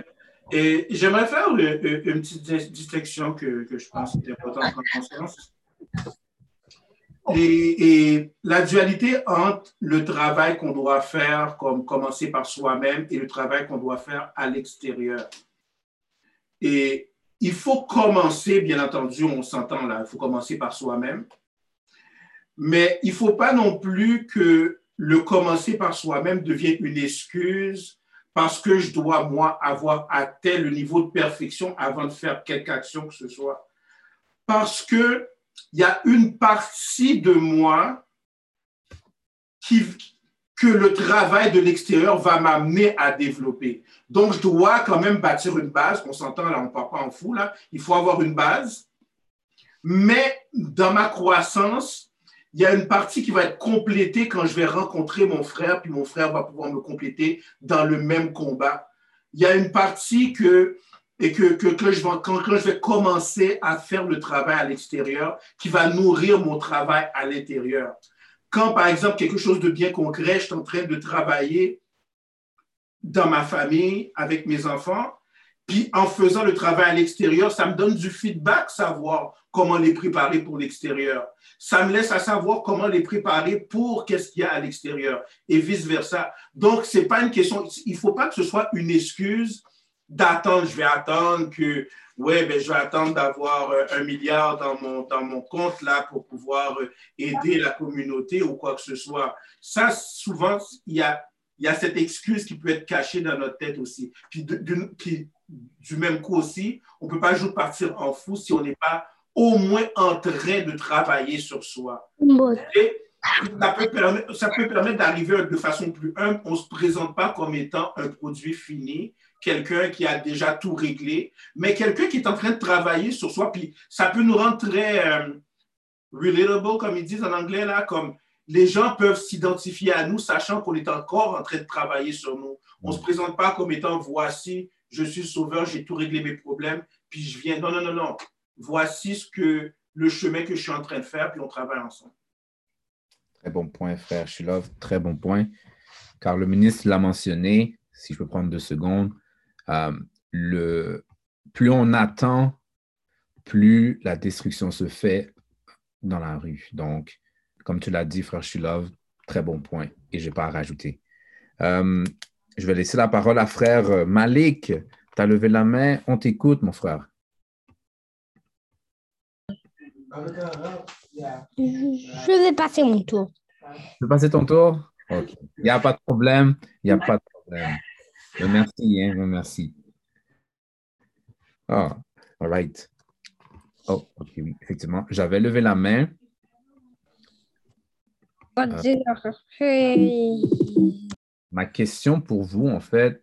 Et j'aimerais faire une, petite distinction que, je pense est importante en conscience. Et, la dualité entre le travail qu'on doit faire, comme commencer par soi-même, et le travail qu'on doit faire à l'extérieur. Et il faut commencer, bien entendu, on s'entend là, il faut commencer par soi-même. Mais il ne faut pas non plus que le commencer par soi-même devienne une excuse parce que je dois, moi, avoir atteint le niveau de perfection avant de faire quelque action que ce soit. Parce que il y a une partie de moi qui, que le travail de l'extérieur va m'amener à développer. Donc, je dois quand même bâtir une base. On s'entend là, on ne part pas en fou là. Il faut avoir une base. Mais dans ma croissance, il y a une partie qui va être complétée quand je vais rencontrer mon frère, puis mon frère va pouvoir me compléter dans le même combat. Il y a une partie que et que, que, je vais, quand, quand, je vais commencer à faire le travail à l'extérieur, qui va nourrir mon travail à l'intérieur. Quand, par exemple, quelque chose de bien concret, je suis en train de travailler dans ma famille, avec mes enfants, puis en faisant le travail à l'extérieur, ça me donne du feedback, savoir comment les préparer pour l'extérieur. Ça me laisse à savoir comment les préparer pour qu'est-ce qu'il y a à l'extérieur et vice-versa. Donc, c'est pas une question, il ne faut pas que ce soit une excuse d'attendre, je vais attendre que, ouais, ben, je vais attendre d'avoir euh, un milliard dans mon, dans mon compte là pour pouvoir euh, aider la communauté ou quoi que ce soit. Ça, souvent, il y a, y a cette excuse qui peut être cachée dans notre tête aussi. Puis, du même coup aussi, on ne peut pas juste partir en fou si on n'est pas au moins en train de travailler sur soi. Et ça peut permettre, ça peut permettre d'arriver de façon plus humble. On ne se présente pas comme étant un produit fini, quelqu'un qui a déjà tout réglé, mais quelqu'un qui est en train de travailler sur soi. Puis ça peut nous rendre très euh, relatable, comme ils disent en anglais, là, comme les gens peuvent s'identifier à nous, sachant qu'on est encore en train de travailler sur nous. On ne se présente pas comme étant voici, je suis sauveur, j'ai tout réglé mes problèmes, puis je viens. Non, non, non, non. Voici ce que le chemin que je suis en train de faire, puis on travaille ensemble. Très bon point, frère Shilov, très bon point. Car le ministre l'a mentionné, si je peux prendre deux secondes, euh, plus on attend, plus la destruction se fait dans la rue. Donc, comme tu l'as dit, frère Shilov, très bon point et je n'ai pas à rajouter. Euh, je vais laisser la parole à frère Malik. Tu as levé la main, on t'écoute, mon frère. Je vais passer mon tour. Tu veux passer ton tour? OK. Il n'y a pas de problème. Il n'y a pas de problème. Merci, hein, merci. Ah, all right. Oh, OK, oui, effectivement. J'avais levé la main. Euh, ma question pour vous, en fait,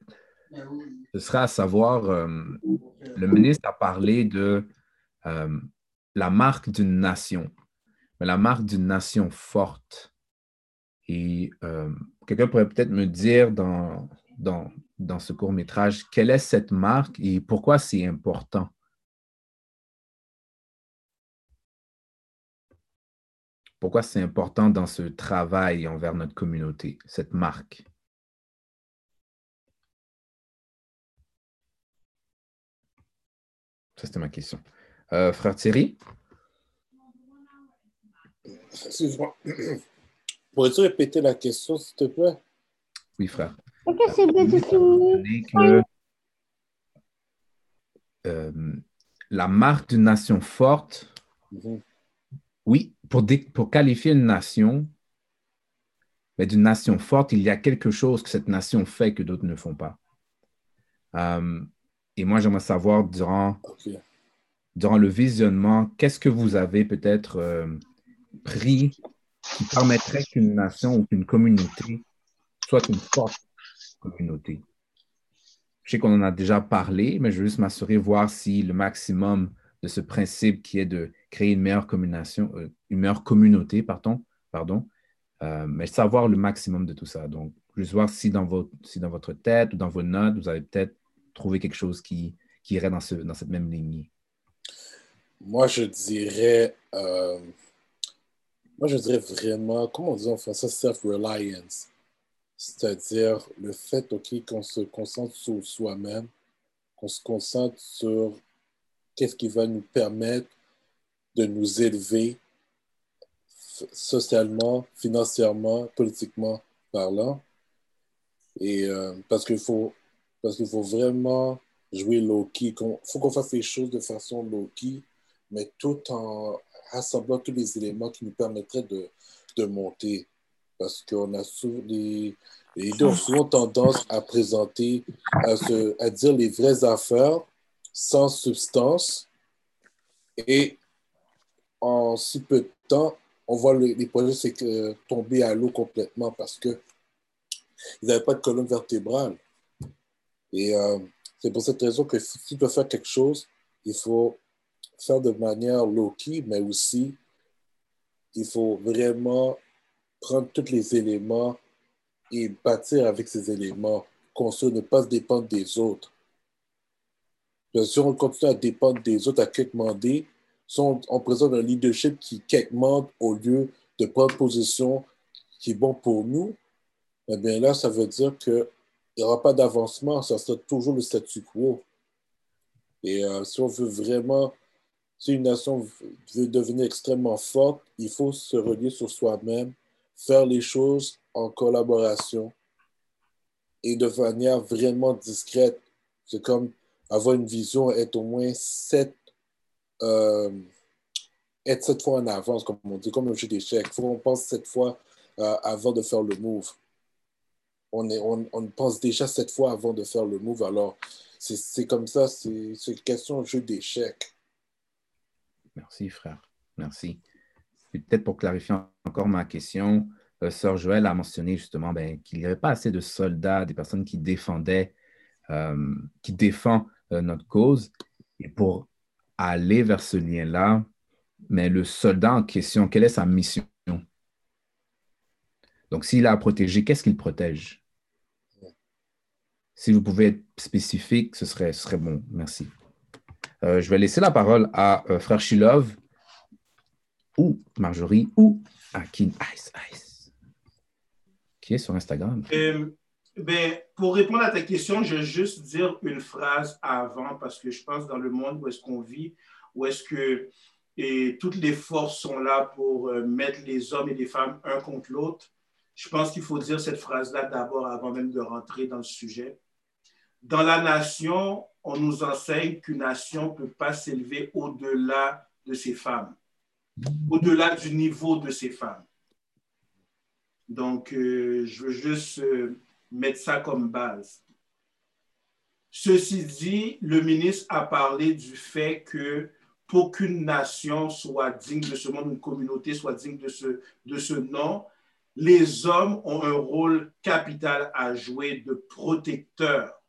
ce serait à savoir, euh, le ministre a parlé de euh, la marque d'une nation, mais la marque d'une nation forte. Et quelqu'un pourrait peut-être me dire dans, dans, dans ce court métrage, quelle est cette marque et pourquoi c'est important? Pourquoi c'est important dans ce travail envers notre communauté, cette marque? Ça, c'était ma question. Euh, frère Thierry? Excuse-moi. *clears throat* Pourrais-tu répéter la question, s'il te plaît? Oui, frère. Que euh, la marque d'une nation forte, Mhm. oui, pour, dé- pour qualifier une nation, mais d'une nation forte, il y a quelque chose que cette nation fait que d'autres ne font pas. Euh, Et moi, j'aimerais savoir durant, durant le visionnement, qu'est-ce que vous avez peut-être euh, pris qui permettrait qu'une nation ou qu'une communauté soit une forte communauté? Je sais qu'on en a déjà parlé, mais je veux juste m'assurer, voir si le maximum de ce principe qui est de créer une meilleure, euh, une meilleure communauté, pardon, pardon euh, mais savoir le maximum de tout ça. Donc, juste voir si dans, votre, dans tête ou dans vos notes, vous avez peut-être trouvé quelque chose qui, irait dans, ce, dans cette même ligne. Moi, je dirais, euh, moi, je dirais vraiment, comment on dit en français, self-reliance. C'est-à-dire le fait qu'on se concentre sur soi-même, qu'on se concentre sur qu'est-ce qui va nous permettre de nous élever socialement, financièrement, politiquement parlant. Et euh, parce qu'il faut, parce qu'il faut vraiment jouer low-key. Il faut qu'on fasse les choses de façon low-key, mais tout en rassemblant tous les éléments qui nous permettraient de, de monter. Parce qu'on a souvent, les, les ont souvent tendance à présenter, à, se, à dire les vraies affaires sans substance. Et en si peu de temps, on voit les, projets tomber à l'eau complètement parce qu'ils n'avaient pas de colonne vertébrale. Et euh, c'est pour cette raison que si tu dois faire quelque chose, il faut faire de manière low-key, mais aussi il faut vraiment prendre tous les éléments et bâtir avec ces éléments, construire, ne pas se dépendre des autres. Bien sûr, on continue à dépendre des autres, à demander, sont on présente un leadership qui quémande au lieu de prendre position qui est bon pour nous, eh bien là, ça veut dire qu'il n'y aura pas d'avancement, ça sera toujours le statu quo. Et euh, si on veut vraiment, si une nation veut devenir extrêmement forte, il faut se relier sur soi-même, faire les choses en collaboration et de manière vraiment discrète. C'est comme avoir une vision, être au moins sept, euh, être sept fois en avance, comme on dit, comme un jeu d'échecs. Il faut qu'on pense sept fois euh, avant de faire le move. On, on, on, pense déjà sept fois avant de faire le move. Alors, c'est comme ça, c'est une question de jeu d'échecs. Merci, frère. Merci. Peut-être pour clarifier encore ma question, euh, Sœur Joël a mentionné justement ben, qu'il n'y avait pas assez de soldats, des personnes qui défendaient, euh, qui défendent euh, notre cause. Et pour aller vers ce lien-là, mais le soldat en question, quelle est sa mission? Donc, s'il a à protéger, qu'est-ce qu'il protège? Si vous pouvez être spécifique, ce serait, ce serait bon. Merci. Je vais laisser la parole à Frère Shilov ou Marjorie ou à King Ice Ice qui est sur Instagram? Euh, ben, pour répondre à ta question, je vais juste dire une phrase avant parce que je pense dans le monde où est-ce qu'on vit, où est-ce que toutes les forces sont là pour euh, mettre les hommes et les femmes un contre l'autre. Je pense qu'il faut dire cette phrase-là d'abord avant même de rentrer dans le sujet. Dans la nation, on nous enseigne qu'une nation ne peut pas s'élever au-delà de ses femmes, au-delà du niveau de ses femmes. Donc, euh, je veux juste euh, mettre ça comme base. Ceci dit, le ministre a parlé du fait que pour qu'une nation soit digne de ce monde, une communauté soit digne de ce, de ce nom, les hommes ont un rôle capital à jouer de protecteur.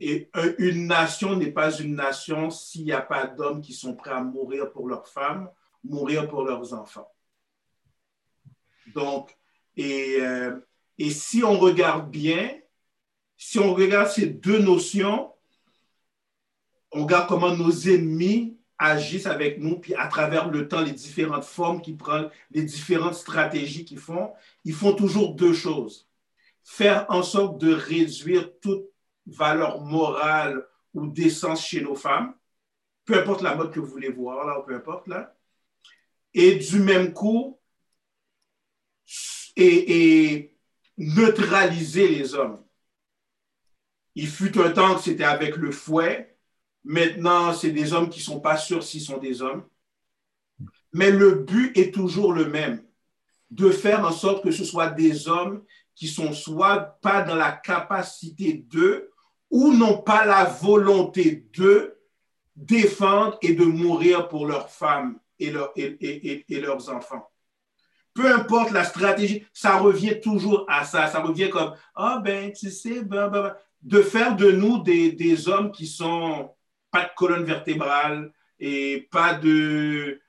Et une nation n'est pas une nation s'il n'y a pas d'hommes qui sont prêts à mourir pour leurs femmes, mourir pour leurs enfants. Donc, et, euh, et si on regarde bien, si on regarde ces deux notions, on regarde comment nos ennemis agissent avec nous, puis à travers le temps, les différentes formes qu'ils prennent, les différentes stratégies qu'ils font, ils font toujours deux choses. Faire en sorte de réduire toute valeur morale ou d'essence chez nos femmes, peu importe la mode que vous voulez voir, là, peu importe, là. Et du même coup, et, neutraliser les hommes. Il fut un temps que c'était avec le fouet. Maintenant, c'est des hommes qui ne sont pas sûrs s'ils sont des hommes. Mais le but est toujours le même, de faire en sorte que ce soit des hommes qui sont soit pas dans la capacité d'eux ou n'ont pas la volonté de défendre et de mourir pour leurs femmes et, leurs enfants. Peu importe la stratégie, ça revient toujours à ça. Ça revient comme, ah ben, tu sais, ben, ben, ben, de faire de nous des, des hommes qui sont pas de colonne vertébrale et pas de...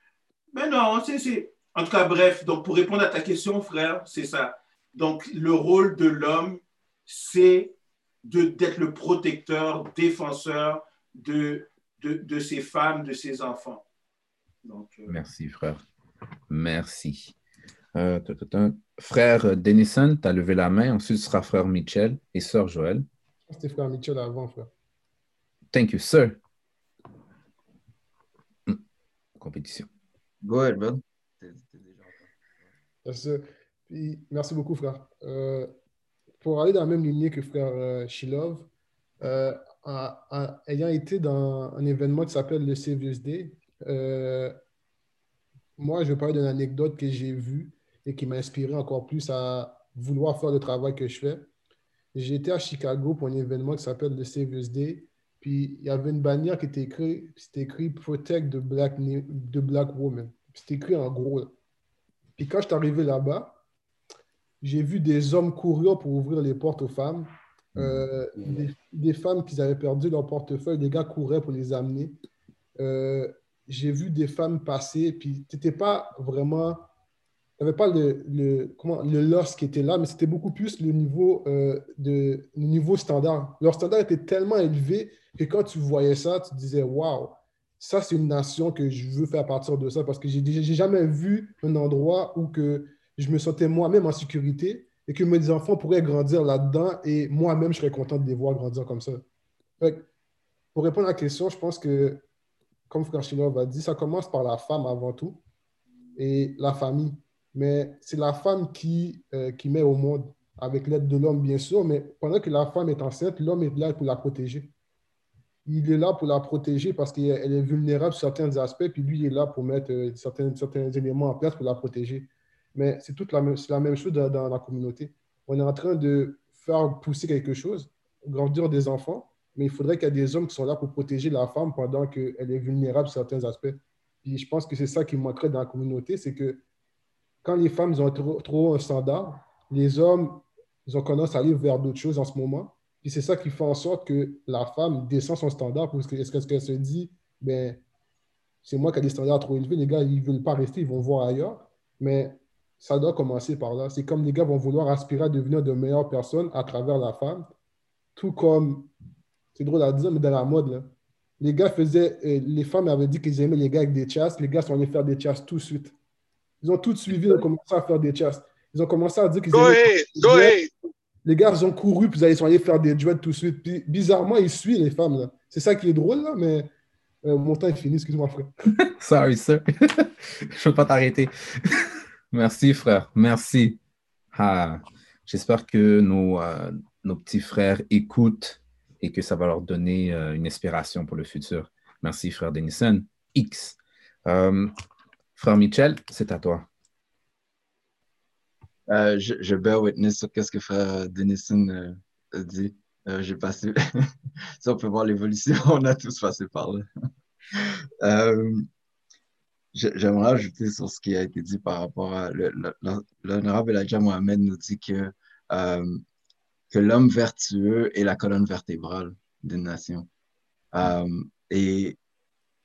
Mais non, c'est... En tout cas, bref, donc pour répondre à ta question, frère, c'est ça. Donc, le rôle de l'homme, c'est d'être le protecteur, défenseur de, de, ses femmes, de ses enfants. Donc, euh, Merci, frère. Merci. Euh, frère Denison, tu as levé la main. Ensuite, ce sera frère Mitchell et sœur Joël. C'était frère Mitchell avant, frère. Thank you, sir. Hmm. Compétition. Go ahead, man. merci beaucoup, frère. Euh, pour aller dans la même lignée que frère euh, Shilov, euh, ayant été dans un événement qui s'appelle le Savior's Day, euh, moi, je vais parler d'une anecdote que j'ai vue et qui m'a inspiré encore plus à vouloir faire le travail que je fais. J'étais à Chicago pour un événement qui s'appelle le Savior's Day. Puis il y avait une bannière qui était écrite, c'était écrit Protect the Black, the black Woman. C'était écrit en gros. Puis quand je suis arrivé là-bas, j'ai vu des hommes courir pour ouvrir les portes aux femmes. Euh, des, femmes qui avaient perdu leur portefeuille, des gars couraient pour les amener. Euh, j'ai vu des femmes passer, puis c'était pas vraiment. Il n'y avait pas le, le, comment, le loss qui était là, mais c'était beaucoup plus le niveau, euh, de, le niveau standard. Leur standard était tellement élevé que quand tu voyais ça, tu disais Waouh, ça, c'est une nation que je veux faire partir de ça parce que j'ai jamais vu un endroit où que je me sentais moi-même en sécurité et que mes enfants pourraient grandir là-dedans et moi-même, je serais content de les voir grandir comme ça. pour répondre à la question, je pense que, comme Frère Chilov a dit, ça commence par la femme avant tout et la famille. Mais c'est la femme qui, euh, qui met au monde, avec l'aide de l'homme, bien sûr, mais pendant que la femme est enceinte, l'homme est là pour la protéger. Il est là pour la protéger parce qu'elle est vulnérable sur certains aspects, puis lui, il est là pour mettre euh, certains, certains éléments en place pour la protéger mais c'est toute la même, la même chose dans, la communauté. On est en train de faire pousser quelque chose, grandir des enfants, mais il faudrait qu'il y ait des hommes qui sont là pour protéger la femme pendant qu'elle est vulnérable sur certains aspects. Puis je pense que c'est ça qui manquerait dans la communauté, c'est que quand les femmes ont trop, trop, un standard, les hommes ils ont tendance à aller vers d'autres choses en ce moment. Puis c'est ça qui fait en sorte que la femme descend son standard parce qu'elle se dit, ben, c'est moi qui ai des standards trop élevés, les gars, ils ne veulent pas rester, ils vont voir ailleurs. Mais ça doit commencer par là. C'est comme les gars vont vouloir aspirer à devenir de meilleures personnes à travers la femme, tout comme, c'est drôle à dire, mais dans la mode, là. les gars faisaient, euh, les femmes avaient dit qu'ils aimaient les gars avec des chasses, les gars sont allés faire des chasses tout de suite. Ils ont tout suivi, ils ont commencé à faire des chasses. Ils ont commencé à dire qu'ils aimaient. Go ahead, Les gars, ils ont couru, puis ils sont allés faire des dreads tout de suite. Puis bizarrement, ils suivent les femmes. Là. C'est ça qui est drôle, là, mais euh, mon temps est fini, excuse-moi, frère. *laughs* Sorry, sir. *laughs* Je ne peux pas t'arrêter. *laughs* Merci, frère. Merci. Ah, J'espère que nos, euh, nos, petits frères écoutent et que ça va leur donner euh, une inspiration pour le futur. Merci, frère Denison. X. Euh, frère Michel, c'est à toi. je, bear witness sur ce que frère Denison dit. J'ai passé. *laughs* si on peut voir l'évolution, *laughs* on a tous passé par là. J'aimerais ajouter sur ce qui a été dit par rapport à l'honorable Elijah Mohamed nous dit que, euh, que l'homme vertueux est la colonne vertébrale d'une nation. Euh, et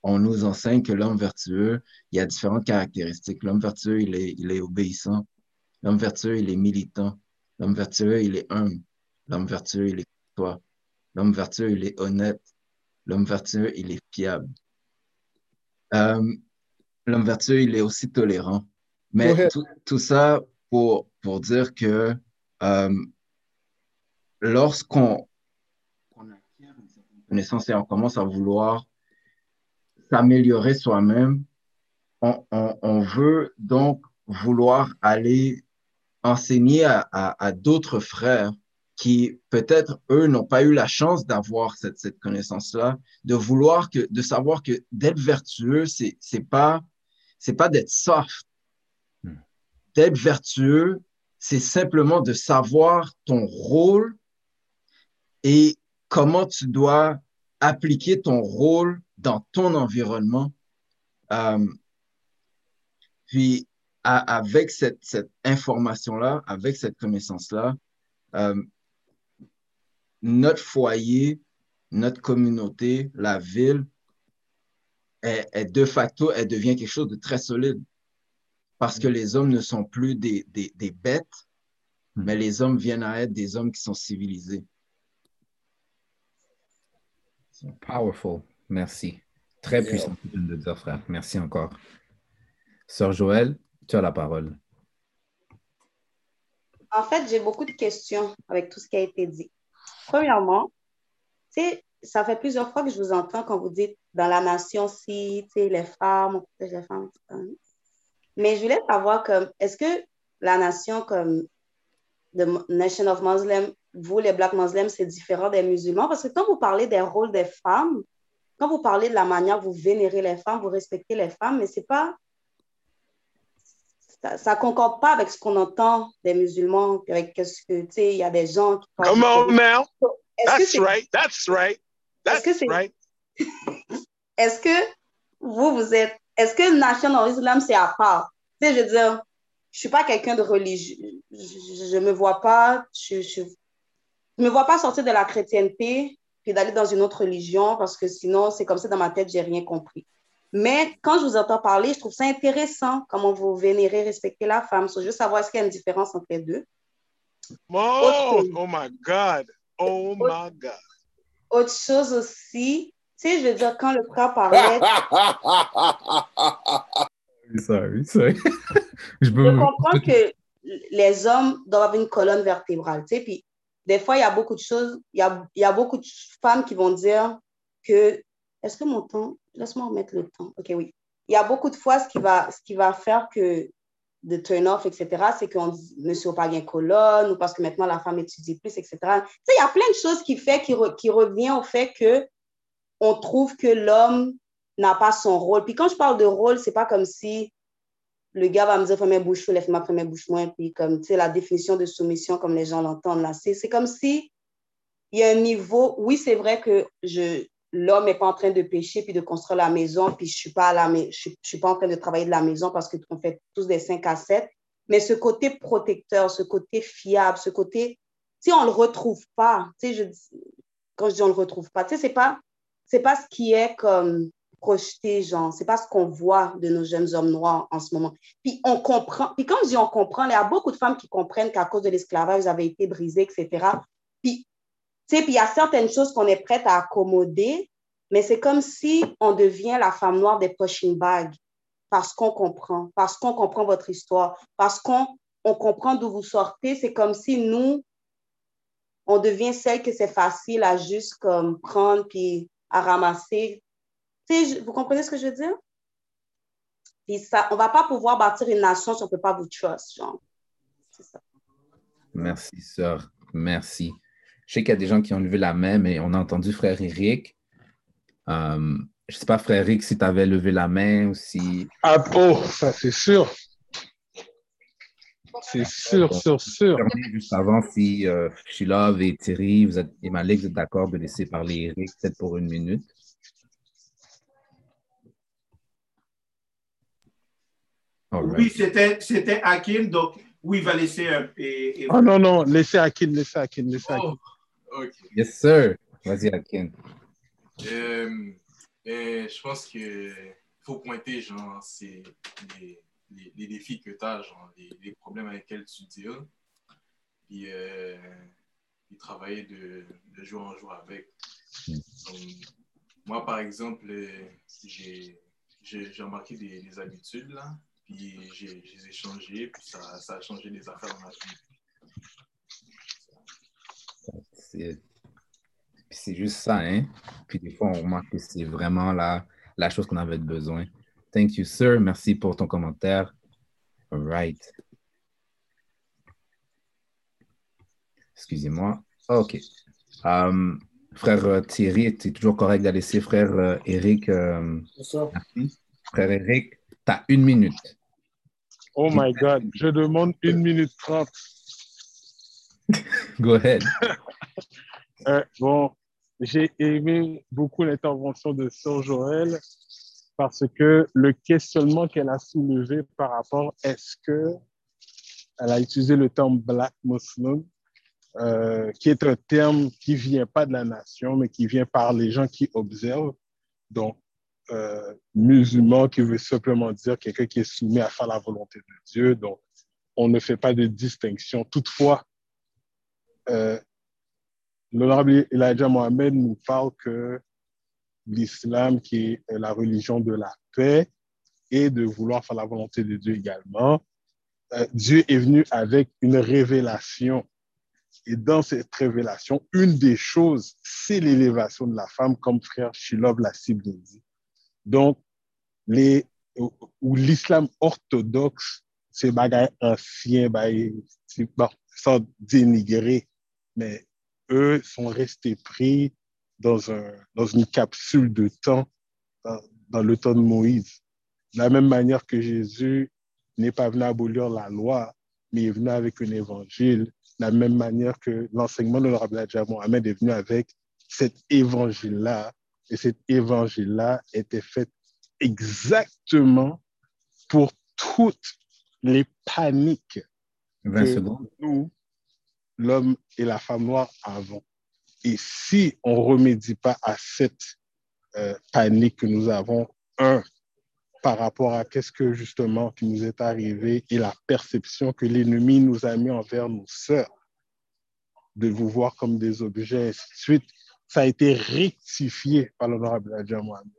on nous enseigne que l'homme vertueux, il y a différentes caractéristiques. L'homme vertueux, il est, il est obéissant. L'homme vertueux, il est militant. L'homme vertueux, il est humble. L'homme vertueux, il est toi. L'homme vertueux, il est honnête. L'homme vertueux, il est fiable. Euh, l'homme vertueux, il est aussi tolérant. Mais tout, ça pour, pour dire que euh, lorsqu'on acquiert une certaine connaissance et on commence à vouloir s'améliorer soi-même, on, veut donc vouloir aller enseigner à, à d'autres frères qui peut-être eux n'ont pas eu la chance d'avoir cette, cette connaissance-là, de vouloir que, de savoir que d'être vertueux, c'est c'est pas c'est pas d'être soft. Hmm. D'être vertueux, c'est simplement de savoir ton rôle et comment tu dois appliquer ton rôle dans ton environnement. Euh, puis, avec cette, cette information-là, avec cette connaissance-là, euh, notre foyer, notre communauté, la ville, de facto, elle devient quelque chose de très solide. Parce que les hommes ne sont plus des, des, des bêtes, hmm. mais les hommes viennent à être des hommes qui sont civilisés. Powerful. Merci. Très puissant de dire, frère. Merci encore. Sœur Joël, tu as la parole. En fait, j'ai beaucoup de questions avec tout ce qui a été dit. Premièrement, ça fait plusieurs fois que je vous entends quand vous dites dans la nation, si les femmes, on protège les femmes. Mais je voulais savoir, comme, est-ce que la nation, comme the Nation of Muslims, vous, les Black Muslims, c'est différent des musulmans? Parce que quand vous parlez des rôles des femmes, quand vous parlez de la manière dont vous vénérez les femmes, vous respectez les femmes, mais c'est pas. Ça ne concorde pas avec ce qu'on entend des musulmans, avec ce que, tu sais, il y a des gens qui. Come on now! That's right, that's right, that's right. Est-ce que vous, vous êtes. Est-ce que Nation of Islam, c'est à part? Tu sais, je veux dire, je ne suis pas quelqu'un de religieux. Je ne me vois pas. Je, je, je me vois pas sortir de la chrétienté puis d'aller dans une autre religion parce que sinon, c'est comme ça dans ma tête, j'ai rien compris. Mais quand je vous entends parler, je trouve ça intéressant comment vous vénérez, respectez la femme. Je veux savoir est-ce qu'il y a une différence entre les deux? Oh, oh my God. Oh my God. Autre chose aussi, tu sais, je veux dire, quand le frère parlait. *laughs* sorry, sorry. *laughs* je, je comprends que les hommes doivent avoir une colonne vertébrale, tu sais, puis des fois, il y a beaucoup de choses, il y a, il y a beaucoup de femmes qui vont dire que, est-ce que mon temps, laisse-moi remettre le temps. OK, oui. Il y a beaucoup de fois, ce qui va, ce qui va faire que de turn off, etc., c'est qu'on dit, monsieur pas bien colonne, ou parce que maintenant la femme étudie plus, etc. Tu sais, il y a plein de choses qui fait, qui, qui revient au fait que on trouve que l'homme n'a pas son rôle. Puis quand je parle de rôle, c'est pas comme si le gars va me dire ma bouche, lève ma première bouche moins, puis comme, tu sais, la définition de soumission, comme les gens l'entendent là, c'est comme si il y a un niveau, oui, c'est vrai que je, l'homme n'est pas en train de pêcher puis de construire la maison, puis je suis pas je, je suis pas en train de travailler de la maison parce qu'on fait tous des 5 à 7, mais ce côté protecteur, ce côté fiable, ce côté, si on le retrouve pas, tu sais, je, quand je dis on le retrouve pas, tu sais, c'est pas, pas ce qui est comme projeté, genre, c'est pas ce qu'on voit de nos jeunes hommes noirs en ce moment. Puis on comprend, puis quand je dis on comprend, il y a beaucoup de femmes qui comprennent qu'à cause de l'esclavage, vous avez été brisées, etc. Tu il y a certaines choses qu'on est prête à accommoder, mais c'est comme si on devient la femme noire des pushing bags parce qu'on comprend, parce qu'on comprend votre histoire, parce qu'on on comprend d'où vous sortez. C'est comme si nous, on devient celle que c'est facile à juste comme prendre puis à ramasser vous comprenez ce que je veux dire? Puis ça, on va pas pouvoir bâtir une nation si on peut pas vous trust, genre. C'est ça. Merci, sœur. Merci. Je sais qu'il y a des gens qui ont levé la main, mais on a entendu frère Eric. Euh, je ne sais pas, frère Eric, si tu avais levé la main ou si. Ah, oh, ça c'est sûr. C'est sûr, sûr, sûr. Juste avant, si euh, Shilov et Thierry vous êtes, et Malik, vous êtes d'accord de laisser parler Eric peut-être pour une minute? Oui, c'était, c'était Akin, donc oui, il va laisser un. Et, Oh non, non, laissez Akin, laissez Akin, laissez Akin. Oh, Yes, sir. Vas-y, Akin. Euh, euh, je pense qu'il faut pointer, genre, c'est les, les, défis que tu as, genre, les, les, problèmes avec lesquels tu deals. Puis, euh, travailler de, de, jour en jour avec. moi, par exemple, j'ai, j'ai, remarqué des, des habitudes, là puis j'ai changés, puis ça, ça, a changé les affaires dans ma vie. C'est juste ça, hein? Puis des fois, on remarque que c'est vraiment la, la chose qu'on avait besoin. Thank you, sir. Merci pour ton commentaire. All right. Excusez-moi. OK. Um, frère Thierry, tu es toujours correct de laisser frère euh, Eric. Euh, merci. Frère Eric, tu as une minute. Oh my God, je demande une minute trente. *laughs* Go ahead. *laughs* Euh, bon, j'ai aimé beaucoup l'intervention de Sœur Joël parce que le questionnement qu'elle a soulevé par rapport, est-ce que elle a utilisé le terme Black Muslim, euh, qui est un terme qui vient pas de la nation, mais qui vient par les gens qui observent. Donc, euh, musulman qui veut simplement dire quelqu'un qui est soumis à faire la volonté de Dieu. Donc, on ne fait pas de distinction. Toutefois, l'honorable Elijah Mohamed nous parle que l'islam, qui est la religion de la paix et de vouloir faire la volonté de Dieu également, euh, Dieu est venu avec une révélation. Et dans cette révélation, une des choses, c'est l'élévation de la femme, comme frère Shilov l'a si bien dit. Donc, les, ou l'islam orthodoxe, c'est bagay ancien, bon, sans dénigrer, mais eux sont restés pris dans, un, dans une capsule de temps, dans, dans le temps de Moïse. De la même manière que Jésus n'est pas venu abolir la loi, mais est venu avec un évangile, de la même manière que l'enseignement de l'honorable Mohamed est venu avec cet évangile-là, et cet évangile-là était fait exactement pour toutes les paniques 20 que secondes. nous, l'homme et la femme noire, avons. Et si on ne remédie pas à cette euh, panique que nous avons, un, par rapport à qu'est-ce que justement qui nous est arrivé et la perception que l'ennemi nous a mis envers nos sœurs, de vous voir comme des objets, ainsi de suite, ça a été rectifié par l'honorable Adja Mohamed.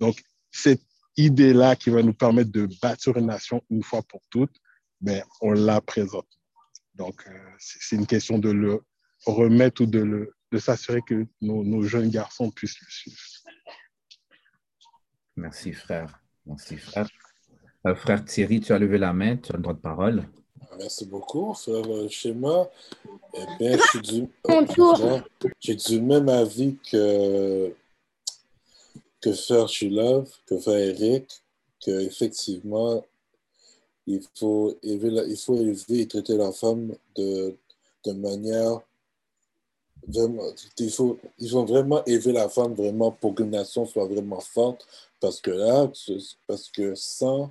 Donc, cette idée-là qui va nous permettre de bâtir une nation une fois pour toutes, ben, on la présente. Donc, euh, c'est une question de le remettre ou de, le, de s'assurer que nos, nos jeunes garçons puissent le suivre. Merci, frère. Merci, frère. Euh, frère Thierry, tu as levé la main, tu as le droit de parole. Merci beaucoup, frère euh, Schéma. Eh bien, je suis du, j'ai du même avis que, que frère Chulov, que frère Eric, qu'effectivement, il faut élever, la- et traiter la femme de, manière il faut, vraiment élever la femme vraiment pour qu'une nation soit vraiment forte, parce que là, parce que sans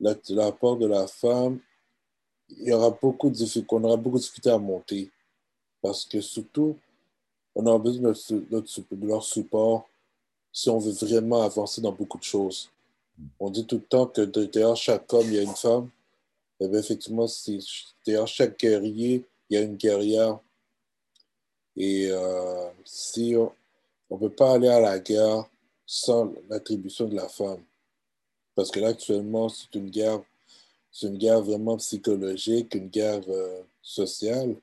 la- l'apport de la femme, il y aura beaucoup de difficultés, aura beaucoup de difficultés à monter. Parce que surtout, on aura besoin de leur support si on veut vraiment avancer dans beaucoup de choses. On dit tout le temps que de- derrière chaque homme, il y a une femme. Et bien, effectivement, derrière chaque guerrier, il y a une guerrière. Et euh, si on ne peut pas aller à la guerre sans l'attribution de la femme. Parce que là, actuellement, c'est une guerre, c'est une guerre vraiment psychologique, une guerre euh, sociale.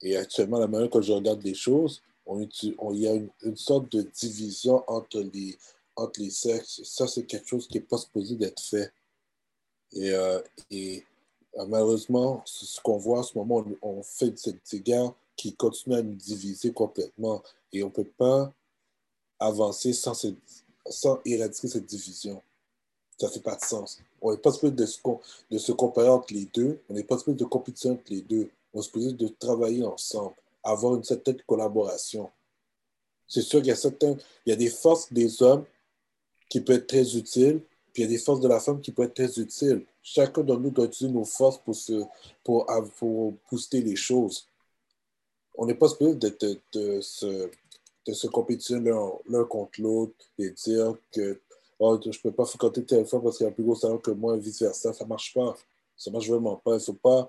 Et actuellement, la manière que je regarde les choses, il y a une sorte de division entre les, entre les sexes. Ça, c'est quelque chose qui n'est pas supposé d'être fait. Et, euh, et euh, malheureusement, ce qu'on voit en ce moment, on, fait cette, ces guerres qui continuent à nous diviser complètement. Et on ne peut pas avancer sans, cette- sans éradiquer cette division. Ça ne fait pas de sens. On n'est pas supposé de de se comparer entre les deux. On n'est pas supposé de compétition entre les deux. On est supposé de travailler ensemble, avoir une certaine collaboration. C'est sûr qu'il y a certains, il y a des forces des hommes qui peuvent être très utiles, puis il y a des forces de la femme qui peuvent être très utiles. Chacun de nous doit utiliser nos forces pour, se, pour, pour booster les choses. On n'est pas supposé de, se, de se compétitionner l'un contre l'autre et dire que oh, je ne peux pas fréquenter telle femme parce qu'il a un plus gros salaire que moi et vice-versa. Ça ne marche pas. Ça ne marche vraiment pas. Il ne faut pas,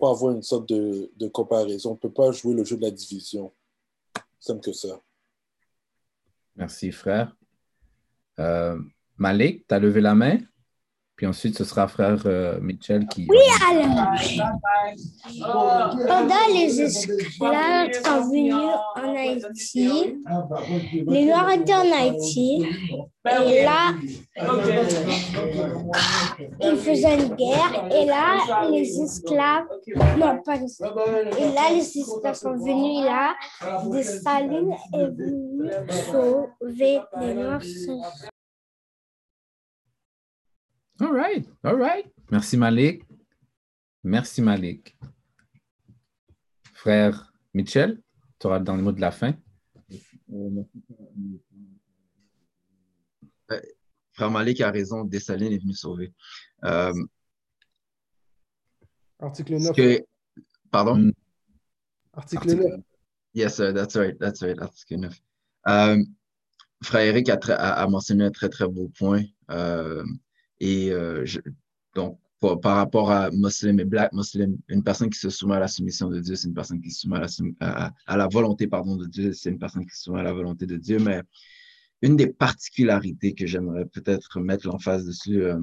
pas avoir une sorte de, de comparaison. On ne peut pas jouer le jeu de la division. Simple que ça. Merci, frère. Euh, Malik, tu as levé la main? Puis ensuite, ce sera frère euh, Mitchell qui. Oui, alors. Pendant les esclaves sont venus en Haïti, les Noirs étaient en Haïti, et là, ils faisaient une guerre, et là, les esclaves, non, pas les esclaves, et là, les esclaves sont venus là, Dessalines est venu sauver les Noirs. All right, all right. Merci, Malik. Merci, Malik. Frère Mitchell, tu auras le dernier mot de la fin. Frère Malik a raison, Dessalines est venu sauver. Euh, Article 9. que- pardon? Mm. Article 9. Yes, sir, that's right, that's right, article 9. Euh, Frère Eric a, a- a mentionné un très, très beau point. Euh, et euh, je- donc, par rapport à Muslim et Black Muslim, une personne qui se soumet à la soumission de Dieu, c'est une personne qui se soumet à la, soum- à- à la volonté pardon, de Dieu, c'est une personne qui se soumet à la volonté de Dieu. Mais une des particularités que j'aimerais peut-être mettre l'emphase dessus, euh,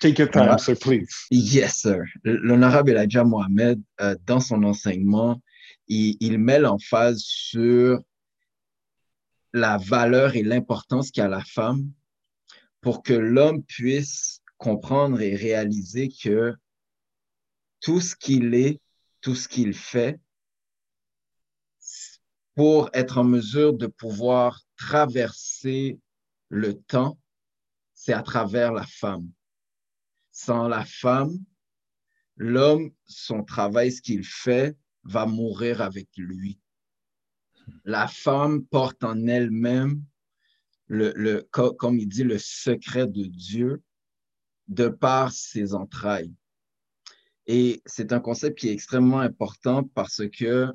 Take your time, sir, please. Yes, sir. L'honorable Elijah Mohamed, euh, dans son enseignement, il, il met l'emphase sur la valeur et l'importance qu'a la femme pour que l'homme puisse comprendre et réaliser que tout ce qu'il est, tout ce qu'il fait, pour être en mesure de pouvoir traverser le temps, c'est à travers la femme. Sans la femme, l'homme, son travail, ce qu'il fait, va mourir avec lui. La femme porte en elle-même, le, le, co- comme il dit, le secret de Dieu de par ses entrailles. Et c'est un concept qui est extrêmement important parce que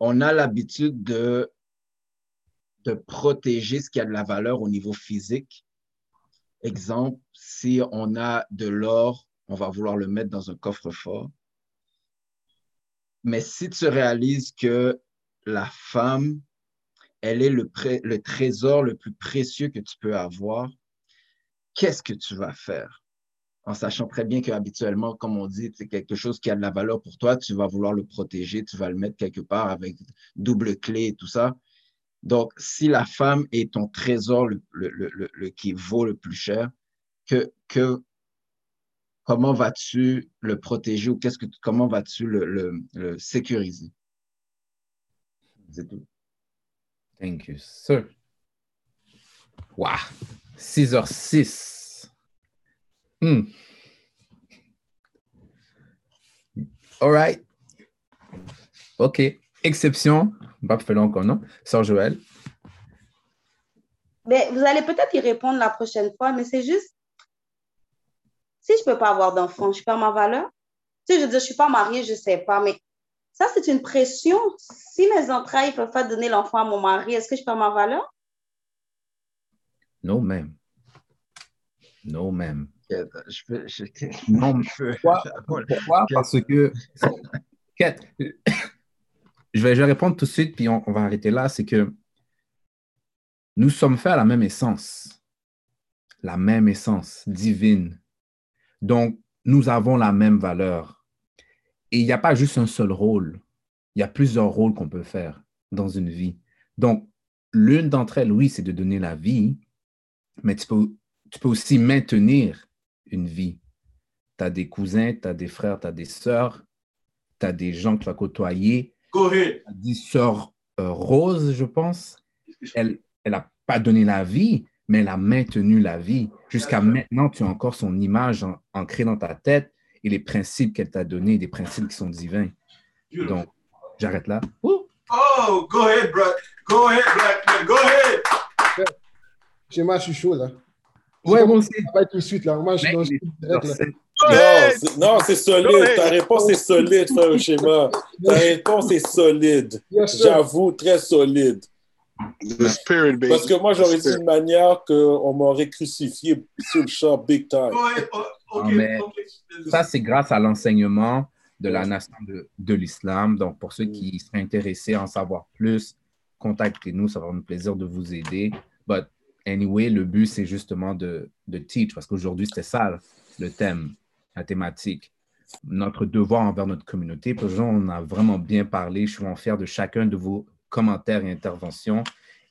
on a l'habitude de, de protéger ce qui a de la valeur au niveau physique. Exemple, si on a de l'or, on va vouloir le mettre dans un coffre-fort. Mais si tu réalises que la femme, elle est le, trésor le plus précieux que tu peux avoir, qu'est-ce que tu vas faire? En sachant très bien qu'habituellement, comme on dit, c'est quelque chose qui a de la valeur pour toi, tu vas vouloir le protéger, tu vas le mettre quelque part avec double clé et tout ça. Donc, si la femme est ton trésor qui vaut le plus cher, que, comment vas-tu le protéger ou que comment vas-tu le sécuriser? C'est tout. Thank you, sir. 6h06. Hmm. All right. OK. Exception. Pas fait encore, non? Sœur Joël. Mais vous allez peut-être y répondre la prochaine fois, mais c'est juste, si je ne peux pas avoir d'enfant, je perds ma valeur. Tu sais, je veux je ne suis pas mariée, je ne sais pas, mais ça, c'est une pression. Si mes entrailles ne peuvent pas donner l'enfant à mon mari, est-ce que je perds ma valeur? Non, même. Non, même. Je peux, je, Non, *laughs* je peux- pourquoi? Parce que. Je vais, je vais répondre tout de suite, puis on, on va arrêter là. C'est que nous sommes faits à la même essence, la même essence divine. Donc, nous avons la même valeur. Et il n'y a pas juste un seul rôle. Il y a plusieurs rôles qu'on peut faire dans une vie. Donc, l'une d'entre elles, oui, c'est de donner la vie, mais tu peux, tu peux aussi maintenir une vie. Tu as des cousins, tu as des frères, tu as des sœurs, tu as des gens que tu vas côtoyer. Go ahead. Tu as dit sœur euh, Rose, je pense. Elle n'a pas donné la vie, mais elle a maintenu la vie. Jusqu'à maintenant, tu as encore son image en- ancrée dans ta tête et les principes qu'elle t'a donnés, des principes qui sont divins. Donc, j'arrête là. Ouh! Oh, go ahead, bro. Go ahead, black man. Go ahead. Moi, je suis chaud, là. Ouais, moi aussi. Ça va pas être tout de suite, là. Moi, je suis. Non, c'est- non, c'est solide. Ta réponse est solide, frère Schéma. Ta réponse est solide. J'avoue, très solide. The spirit, baby. Parce que moi, j'aurais dit une manière qu'on m'aurait crucifié sur le champ big time. Oh, ça, c'est grâce à l'enseignement de la nation de, de l'islam. Donc, pour ceux qui seraient intéressés à en savoir plus, contactez-nous, ça va nous plaisir de vous aider. But anyway, le but, c'est justement de, de teach, parce qu'aujourd'hui, c'était ça le thème, la thématique. Notre devoir envers notre communauté. Pour on a vraiment bien parlé. Je suis vraiment fier de chacun de vos commentaires et interventions.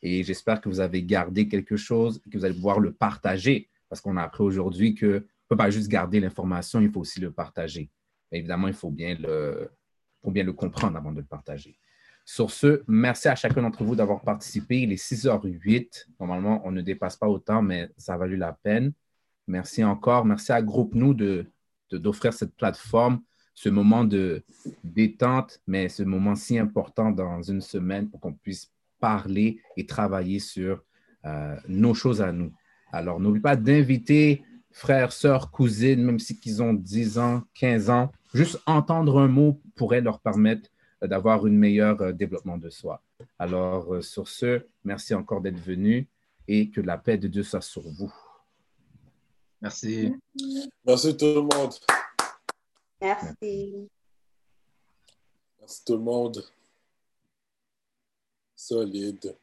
Et j'espère que vous avez gardé quelque chose et que vous allez pouvoir le partager. Parce qu'on a appris aujourd'hui qu'on ne peut pas juste garder l'information, il faut aussi le partager. Évidemment, il faut bien le, faut bien le comprendre avant de le partager. Sur ce, merci à chacun d'entre vous d'avoir participé. Il est 6h08. Normalement, on ne dépasse pas autant, mais ça a valu la peine. Merci encore. Merci à Groupe Nous d'offrir cette plateforme ce moment de détente, mais ce moment si important dans une semaine pour qu'on puisse parler et travailler sur euh, nos choses à nous. Alors, n'oublie pas d'inviter frères, sœurs, cousines, même si ils ont 10 ans, 15 ans, juste entendre un mot pourrait leur permettre d'avoir un meilleur euh, développement de soi. Alors, euh, sur ce, merci encore d'être venu et que la paix de Dieu soit sur vous. Merci. Merci tout le monde. Merci. Merci tout le monde. Solide.